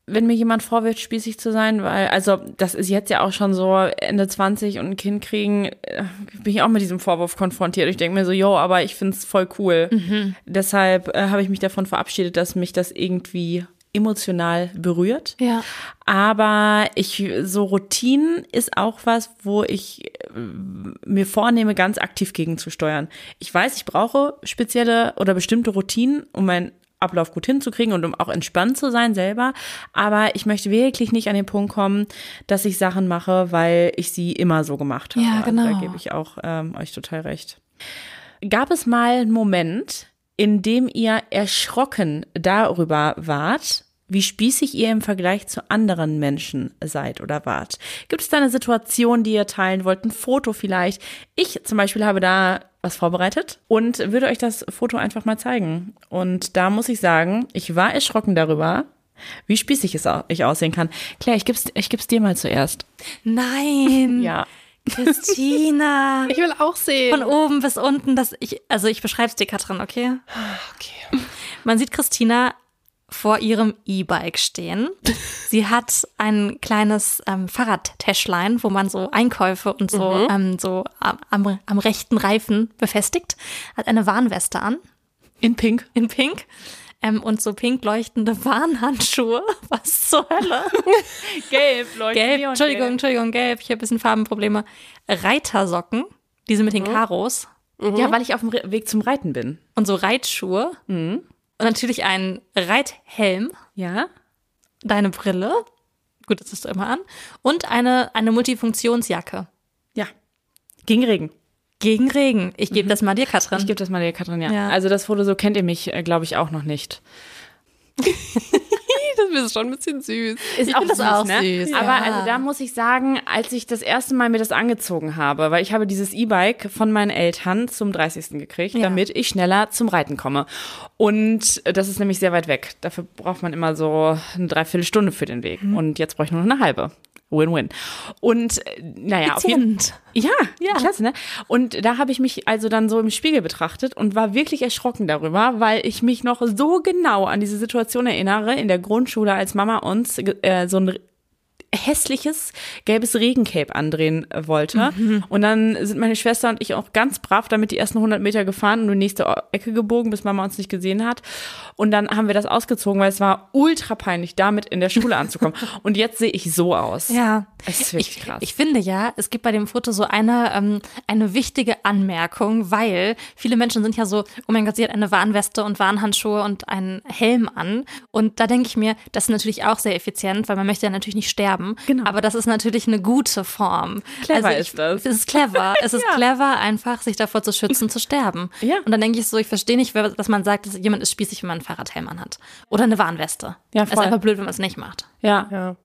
wenn mir jemand vorwirft, spießig zu sein, weil, also, das ist jetzt ja auch schon so Ende 20 und ein Kind kriegen, äh, bin ich auch mit diesem Vorwurf konfrontiert. Ich denke mir so, yo, aber ich find's voll cool. Mhm. Deshalb äh, habe ich mich davon verabschiedet, dass mich das irgendwie emotional berührt. Ja. Aber ich, so Routinen ist auch was, wo ich mir vornehme, ganz aktiv gegenzusteuern. Ich weiß, ich brauche spezielle oder bestimmte Routinen, um meinen Ablauf gut hinzukriegen und um auch entspannt zu sein selber. Aber ich möchte wirklich nicht an den Punkt kommen, dass ich Sachen mache, weil ich sie immer so gemacht habe. Ja, genau. da gebe ich auch ähm, euch total recht. Gab es mal einen Moment, in dem ihr erschrocken darüber wart, wie spießig ihr im Vergleich zu anderen Menschen seid oder wart. Gibt es da eine Situation, die ihr teilen wollt, ein Foto vielleicht? Ich zum Beispiel habe da was vorbereitet und würde euch das Foto einfach mal zeigen. Und da muss ich sagen, ich war erschrocken darüber, wie spießig es ich aussehen kann. Claire, ich gib's, ich gib's dir mal zuerst. Nein. [laughs] ja. Christina. [laughs] Ich will auch sehen. Von oben bis unten, dass ich, also ich beschreibe es dir, Katrin, okay? Okay. Man sieht Christina vor ihrem E-Bike stehen. [laughs] Sie hat ein kleines ähm, Fahrradtäschlein, wo man so Einkäufe und so, mhm. ähm, so am, am rechten Reifen befestigt. Hat eine Warnweste an. In Pink. In Pink. Ähm, und so pink leuchtende Warnhandschuhe. [laughs] Was zur Hölle? [laughs] gelb leuchtend. Gelb, Entschuldigung, gelb. Entschuldigung, gelb. Ich habe ein bisschen Farbenprobleme. Reitersocken, diese mit den mhm. Karos. Mhm. Ja, weil ich auf dem Weg zum Reiten bin. Und so Reitschuhe. Mhm. Und natürlich ein Reithelm. Ja. Deine Brille. Gut, das hast du immer an. Und eine, eine Multifunktionsjacke. Ja. Gegen Regen. Gegen Regen. Ich gebe mhm. das mal dir, Katrin. Ich gebe das mal dir, Katrin, ja. ja. Also das Foto, so kennt ihr mich, äh, glaube ich, auch noch nicht. [laughs] das ist schon ein bisschen süß. Ist ich auch das süß, auch ne? süß. Aber ja. also da muss ich sagen, als ich das erste Mal mir das angezogen habe, weil ich habe dieses E-Bike von meinen Eltern zum 30. gekriegt, ja. damit ich schneller zum Reiten komme. Und das ist nämlich sehr weit weg. Dafür braucht man immer so eine Dreiviertelstunde für den Weg. Mhm. Und jetzt brauche ich nur noch eine halbe. Win-win. Und äh, naja, auf jeden ja, ja, klasse, ne? Und da habe ich mich also dann so im Spiegel betrachtet und war wirklich erschrocken darüber, weil ich mich noch so genau an diese Situation erinnere in der Grundschule, als Mama uns äh, so ein hässliches gelbes Regencape andrehen wollte. Und dann sind meine Schwester und ich auch ganz brav damit die ersten 100 Meter gefahren und in die nächste Ecke gebogen, bis Mama uns nicht gesehen hat. Und dann haben wir das ausgezogen, weil es war ultra peinlich, damit in der Schule [laughs] anzukommen. und jetzt sehe ich so aus. Ja. Es ist wirklich ich, krass. Ich finde ja, es gibt bei dem Foto so eine, ähm, eine wichtige Anmerkung, weil viele Menschen sind ja so, oh mein Gott, sie hat eine Warnweste und Warnhandschuhe und einen Helm an. Und da denke ich mir, das ist natürlich auch sehr effizient, weil man möchte ja natürlich nicht sterben. Genau. Aber das ist natürlich eine gute Form. Clever ich, ist das. Es ist clever. [laughs] Es ist clever, einfach sich davor zu schützen, zu sterben. Ja. Und dann denke ich so, ich verstehe nicht, dass man sagt, dass jemand ist spießig, wenn man einen Fahrradhelm anhat. Oder eine Warnweste. Ja, Ist voll. einfach blöd, wenn man es nicht macht. ja. Ja.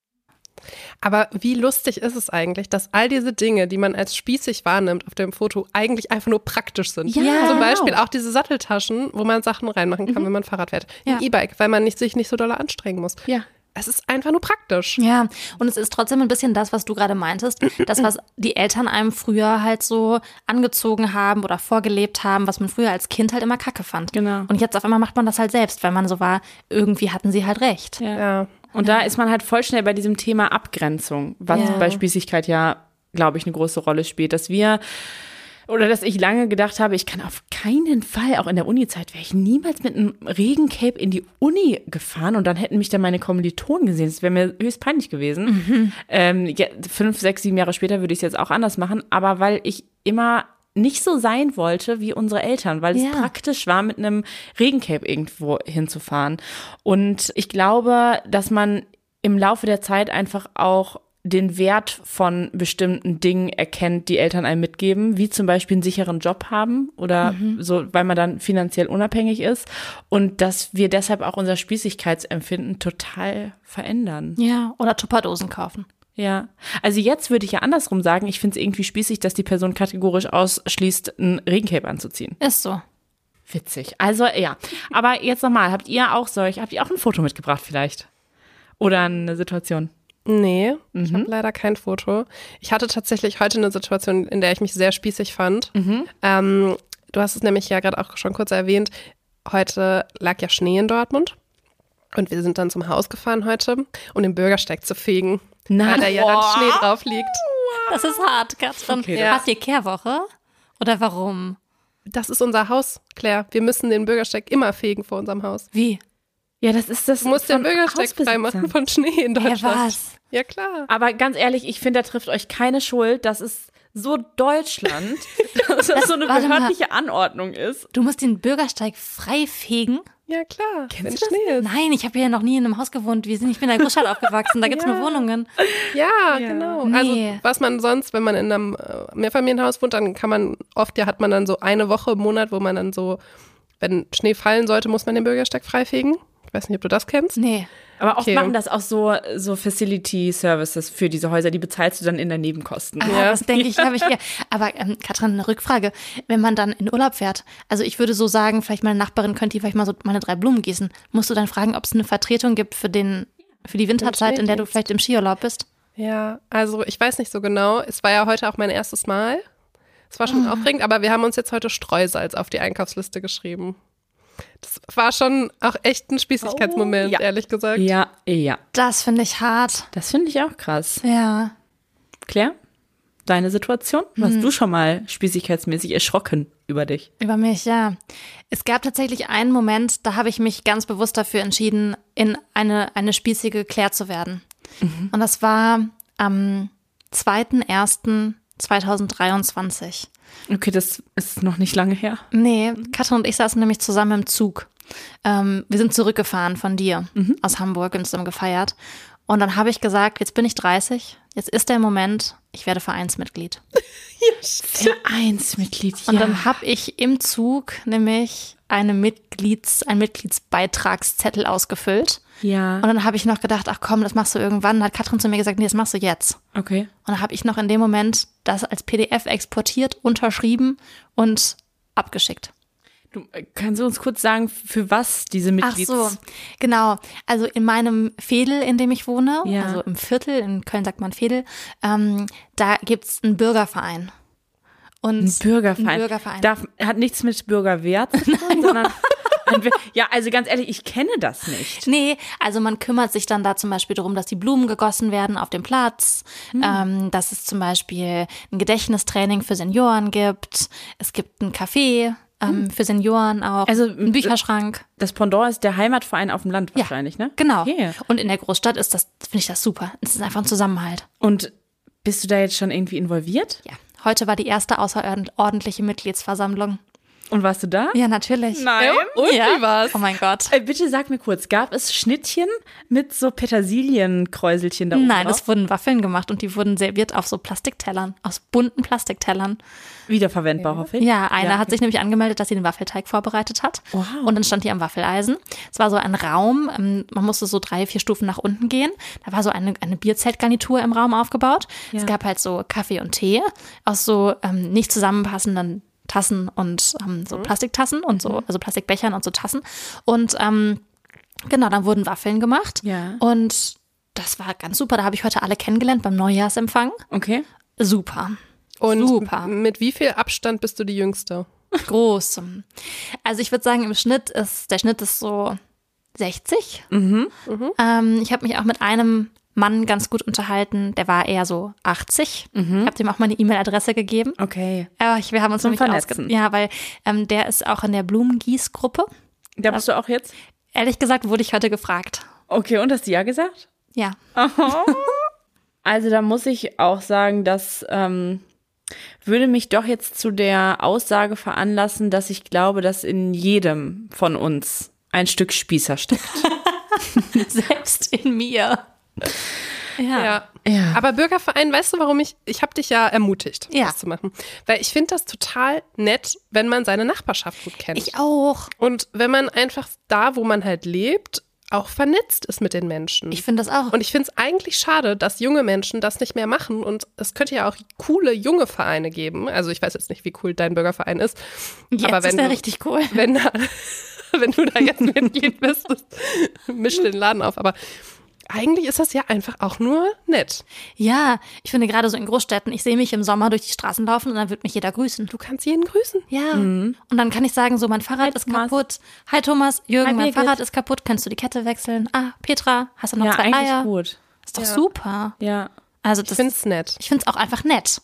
Aber wie lustig ist es eigentlich, dass all diese Dinge, die man als spießig wahrnimmt auf dem Foto, eigentlich einfach nur praktisch sind. Ja, Zum genau. Beispiel auch diese Satteltaschen, wo man Sachen reinmachen kann, wenn man Fahrrad fährt. Ein Ja. E-Bike, weil man nicht, sich nicht so doll anstrengen muss. Ja. Es ist einfach nur praktisch. Ja, und es ist trotzdem ein bisschen das, was du gerade meintest, das, was die Eltern einem früher halt so angezogen haben oder vorgelebt haben, was man früher als Kind halt immer kacke fand. Genau. Und jetzt auf einmal macht man das halt selbst, weil man so war, irgendwie hatten sie halt recht. Ja. Ja. Und da ist man halt voll schnell bei diesem Thema Abgrenzung, was Ja. bei Spießigkeit ja, glaube ich, eine große Rolle spielt, dass wir oder dass ich lange gedacht habe, ich kann auf keinen Fall, auch in der Uni-Zeit, wäre ich niemals mit einem Regencape in die Uni gefahren und dann hätten mich dann meine Kommilitonen gesehen. Das wäre mir höchst peinlich gewesen. Ähm, ja, fünf, sechs, sieben Jahre später würde ich es jetzt auch anders machen, aber weil ich immer nicht so sein wollte wie unsere Eltern, weil es Ja. praktisch war, mit einem Regencape irgendwo hinzufahren. Und ich glaube, dass man im Laufe der Zeit einfach auch den Wert von bestimmten Dingen erkennt, die Eltern einem mitgeben, wie zum Beispiel einen sicheren Job haben oder so, weil man dann finanziell unabhängig ist und dass wir deshalb auch unser Spießigkeitsempfinden total verändern. Ja, oder Tupperdosen kaufen. Ja, also jetzt würde ich ja andersrum sagen, ich finde es irgendwie spießig, dass die Person kategorisch ausschließt, ein Regencape anzuziehen. Ist so. Witzig. Also ja, aber jetzt nochmal, habt ihr auch solch, habt ihr auch ein Foto mitgebracht vielleicht? Oder eine Situation? Nee, ich habe leider kein Foto. Ich hatte tatsächlich heute eine Situation, in der ich mich sehr spießig fand. Ähm, du hast es nämlich ja gerade auch schon kurz erwähnt. Heute lag ja Schnee in Dortmund. Und wir sind dann zum Haus gefahren heute, um den Bürgersteig zu fegen. Nein. Weil da ja dann Schnee drauf liegt. Das ist hart, Katrin. Okay, das- Habt ihr Kehrwoche? Oder warum? Das ist unser Haus, Claire. Wir müssen den Bürgersteig immer fegen vor unserem Haus. Wie? Ja, das ist das. Du musst den von Bürgersteig freimachen von Schnee in Deutschland. was? Ja, klar. Aber ganz ehrlich, ich finde, da trifft euch keine Schuld. Das ist so Deutschland, [laughs] dass das so eine warte mal. behördliche Anordnung ist. Du musst den Bürgersteig frei fegen? Ja, klar. Kennst wenn du das Schnee ist. Nein, ich habe ja noch nie in einem Haus gewohnt. Wir sind, ich bin in der Großstadt [laughs] aufgewachsen, da gibt's nur Wohnungen. Ja, genau. Nee. Also was man sonst, wenn man in einem äh, Mehrfamilienhaus wohnt, dann kann man oft ja hat man dann so eine Woche im Monat, wo man dann so, wenn Schnee fallen sollte, muss man den Bürgersteig freifegen. Ich weiß nicht, ob du das kennst. Nee. Aber oft Okay. machen das auch so, so Facility Services für diese Häuser, die bezahlst du dann in der Nebenkosten. Ah, Ja. das denke ich, habe ich ja. [laughs] Aber ähm, Katrin, eine Rückfrage. Wenn man dann in Urlaub fährt, also ich würde so sagen, vielleicht meine Nachbarin könnte vielleicht mal so meine drei Blumen gießen. Musst du dann fragen, ob es eine Vertretung gibt für den, für die Winterzeit, in der du vielleicht im Skiurlaub bist? Ja, also ich weiß nicht so genau. Es war ja heute auch mein erstes Mal. Es war schon aufregend, aber wir haben uns jetzt heute Streusalz auf die Einkaufsliste geschrieben. Das war schon auch echt ein Spießigkeitsmoment, Oh, ja. ehrlich gesagt. Ja, ja. Das finde ich hart. Das finde ich auch krass. Ja. Claire, deine Situation? Warst du schon mal spießigkeitsmäßig erschrocken über dich? Über mich, ja. Es gab tatsächlich einen Moment, da habe ich mich ganz bewusst dafür entschieden, in eine, eine spießige Claire zu werden. Und das war am 2.1.2023. Okay, das ist noch nicht lange her. Nee, Katrin und ich saßen nämlich zusammen im Zug. Ähm, wir sind zurückgefahren von dir aus Hamburg und zusammen gefeiert. Und dann habe ich gesagt, jetzt bin ich 30, jetzt ist der Moment, ich werde Vereinsmitglied. [laughs] Vereinsmitglied, ja. Und dann habe ich im Zug nämlich eine Mitglieds, einen Mitgliedsbeitragszettel ausgefüllt. ja. Und dann habe ich noch gedacht, ach komm, das machst du irgendwann. Dann hat Katrin zu mir gesagt, nee, das machst du jetzt. Okay. Und dann habe ich noch in dem Moment das als PDF exportiert, unterschrieben und abgeschickt. Du, äh, kannst du uns kurz sagen, für was diese Ach Mitglieds... so, genau. Also in meinem Fädel, in dem ich wohne, Ja. also im Viertel, in Köln sagt man Fädel, ähm, da gibt's einen Und Ein Bürgerverein. Ein Bürgerverein. Darf, hat nichts mit Bürgerwert zu [laughs] tun, sondern ja, also ganz ehrlich, ich kenne das nicht. Nee, also man kümmert sich dann da zum Beispiel darum, dass die Blumen gegossen werden auf dem Platz, ähm, dass es zum Beispiel ein Gedächtnistraining für Senioren gibt, es gibt ein Café ähm, für Senioren auch, Also, ein Bücherschrank. Das Pendant ist der Heimatverein auf dem Land wahrscheinlich, ne? Genau. Okay. Und in der Großstadt ist das, finde ich das super. Es ist einfach ein Zusammenhalt. Und bist du da jetzt schon irgendwie involviert? Ja. Heute war die erste außerordentliche Mitgliedsversammlung. Und warst du da? Ja, natürlich. Nein. Und ja. wie war's? Oh mein Gott. Äh, bitte sag mir kurz, gab es Schnittchen mit so Petersilienkräuselchen da oben Nein, drauf? es wurden Waffeln gemacht und die wurden serviert auf so Plastiktellern, aus bunten Plastiktellern. Wiederverwendbar, hoffe ich. Ja, eine Ja, hat sich nämlich angemeldet, dass sie den Waffelteig vorbereitet hat. Wow. Und dann stand die am Waffeleisen. Es war so ein Raum, ähm, man musste so drei, vier Stufen nach unten gehen. Da war so eine, eine Bierzeltgarnitur im Raum aufgebaut. Es gab halt so Kaffee und Tee aus so ähm, nicht zusammenpassenden Tassen und ähm, so Plastiktassen und so, also Plastikbechern und so Tassen. Und ähm, genau, dann wurden Waffeln gemacht. Ja. Und das war ganz super. Da habe ich heute alle kennengelernt beim Neujahrsempfang. Okay. Super. Und Super. mit wie viel Abstand bist du die Jüngste? [laughs] Groß. Also ich würde sagen, im Schnitt ist, der Schnitt ist so 60. Mhm. Ähm, ich habe mich auch mit einem Mann ganz gut unterhalten, der war eher so 80. Ich habe dem auch meine E-Mail-Adresse gegeben. Okay. Aber ich, wir haben uns Zum nämlich Vernetzen. ausge- Ja, weil ähm, der ist auch in der Blumengießgruppe. Da bist du auch jetzt? Ehrlich gesagt wurde ich heute gefragt. Okay, und hast du ja gesagt? Ja. [laughs] Also da muss ich auch sagen, das ähm, würde mich doch jetzt zu der Aussage veranlassen, dass ich glaube, dass in jedem von uns ein Stück Spießer steckt. [laughs] Selbst in mir. Ja. Ja. Ja. Aber Bürgerverein, weißt du, warum ich, ich habe dich ja ermutigt, Ja. das zu machen. Weil ich finde das total nett, wenn man seine Nachbarschaft gut kennt. Ich auch. Und wenn man einfach da, wo man halt lebt, auch vernetzt ist mit den Menschen. Ich finde das auch. und ich finde es eigentlich schade, dass junge Menschen das nicht mehr machen. Und es könnte ja auch coole junge Vereine geben. Also ich weiß jetzt nicht, wie cool dein Bürgerverein ist. Jetzt aber wenn ist er du- richtig cool. Wenn, da, [laughs] wenn du da jetzt Mitglied bist, das mischt den Laden auf. Aber eigentlich ist das ja einfach auch nur nett. Ja, ich finde gerade so in Großstädten, ich sehe mich im Sommer durch die Straßen laufen und dann wird mich jeder grüßen. Du kannst jeden grüßen. Ja. Und dann kann ich sagen, so mein Fahrrad ist Thomas. kaputt. Hi Thomas, Jürgen, Hi, mein. Fahrrad ist kaputt. Kannst du die Kette wechseln? Ah, Petra, hast du noch ja, zwei eigentlich Eier? gut. Ist doch super. Ja. Also Ich das, finde es nett. ich finde es auch einfach nett.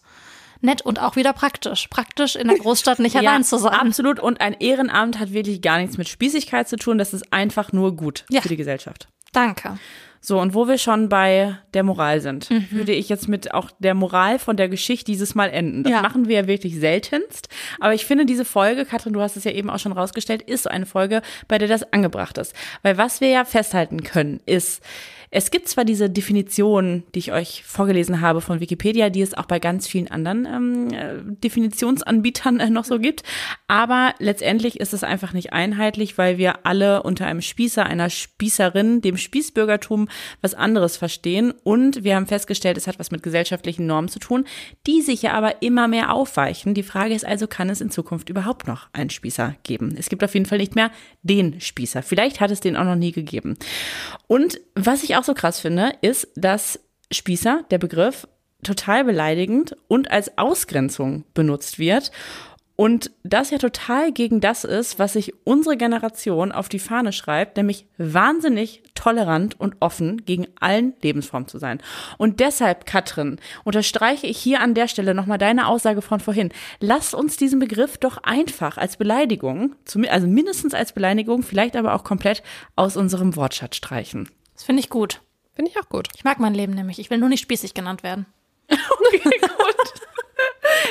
Nett und auch wieder praktisch. Praktisch in der Großstadt nicht [laughs] allein zu sein. Absolut. Und ein Ehrenamt hat wirklich gar nichts mit Spießigkeit zu tun. Das ist einfach nur gut Ja. für die Gesellschaft. Danke. So, und wo wir schon bei der Moral sind, Mhm. würde ich jetzt mit auch der Moral von der Geschichte dieses Mal enden. Das Ja. machen wir ja wirklich seltenst. Aber ich finde, diese Folge, Katrin, du hast es ja eben auch schon rausgestellt, ist so eine Folge, bei der das angebracht ist. Weil was wir ja festhalten können, ist, es gibt zwar diese Definition, die ich euch vorgelesen habe von Wikipedia, die es auch bei ganz vielen anderen ähm, äh, Definitionsanbietern äh, noch so gibt, aber letztendlich ist es einfach nicht einheitlich, weil wir alle unter einem Spießer, einer Spießerin, dem Spießbürgertum was anderes verstehen und wir haben festgestellt, es hat was mit gesellschaftlichen Normen zu tun, die sich ja aber immer mehr aufweichen. Die Frage ist also, kann es in Zukunft überhaupt noch einen Spießer geben? Es gibt auf jeden Fall nicht mehr den Spießer. Vielleicht hat es den auch noch nie gegeben. Und was ich auch so krass finde, ist, dass Spießer, der Begriff, total beleidigend und als Ausgrenzung benutzt wird. Und das ja total gegen das ist, was sich unsere Generation auf die Fahne schreibt, nämlich wahnsinnig tolerant und offen gegen allen Lebensformen zu sein. Und deshalb, Katrin, unterstreiche ich hier an der Stelle nochmal deine Aussage von vorhin. Lasst uns diesen Begriff doch einfach als Beleidigung, also mindestens als Beleidigung, vielleicht aber auch komplett aus unserem Wortschatz streichen. Das finde ich gut. Finde ich auch gut. Ich mag mein Leben nämlich. Ich will nur nicht spießig genannt werden. [laughs] [laughs]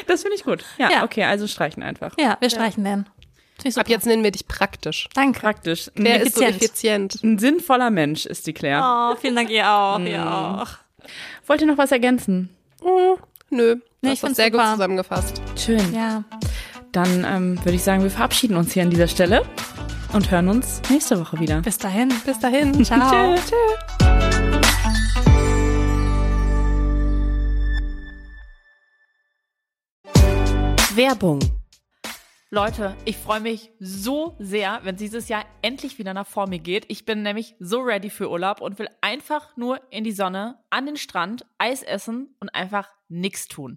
Das finde ich gut. Ja, Ja. okay, also streichen einfach. Ja, wir streichen den. Finde ich super. Ab jetzt nennen wir dich praktisch. Danke. Praktisch. Wer Ein, ist so effizient. ein sinnvoller Mensch ist die Claire. Oh, vielen Dank, ihr auch. [laughs] Ihr auch. Wollt ihr noch was ergänzen? Hm, nö. Du Nee, ich find's sehr gut super. zusammengefasst. Schön. Ja. Dann ähm, würde ich sagen, wir verabschieden uns hier an dieser Stelle und hören uns nächste Woche wieder. Bis dahin. Bis dahin. [laughs] Ciao. Tschö. Werbung. Leute, ich freue mich so sehr, wenn dieses Jahr endlich wieder nach vor mir geht. Ich bin nämlich so ready für Urlaub und will einfach nur in die Sonne, an den Strand, Eis essen und einfach nichts tun.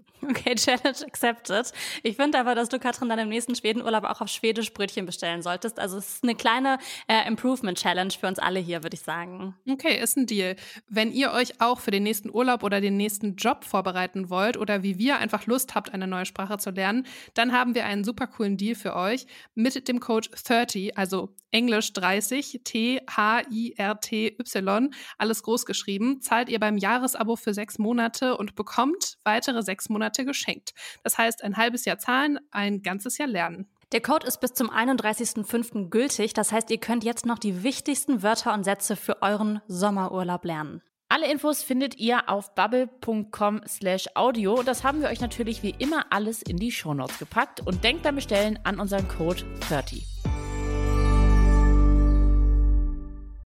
[laughs] Okay, Challenge accepted. Ich finde aber, dass du, Katrin, dann im nächsten Schwedenurlaub auch auf Schwedisch Brötchen bestellen solltest. Also es ist eine kleine äh, Improvement-Challenge für uns alle hier, würde ich sagen. Okay, ist ein Deal. Wenn ihr euch auch für den nächsten Urlaub oder den nächsten Job vorbereiten wollt oder wie wir einfach Lust habt, eine neue Sprache zu lernen, dann haben wir einen super coolen Deal für euch mit dem Code 30, also Englisch 30, T-H-I-R-T-Y, alles groß geschrieben, zahlt ihr beim Jahresabo für sechs Monate und bekommt weitere sechs Monate geschenkt. Das heißt, ein halbes Jahr zahlen, ein ganzes Jahr lernen. Der Code ist bis zum 31.05. gültig. Das heißt, ihr könnt jetzt noch die wichtigsten Wörter und Sätze für euren Sommerurlaub lernen. Alle Infos findet ihr auf bubble.com slash audio und das haben wir euch natürlich wie immer alles in die Shownotes gepackt und denkt beim Bestellen an unseren Code 30.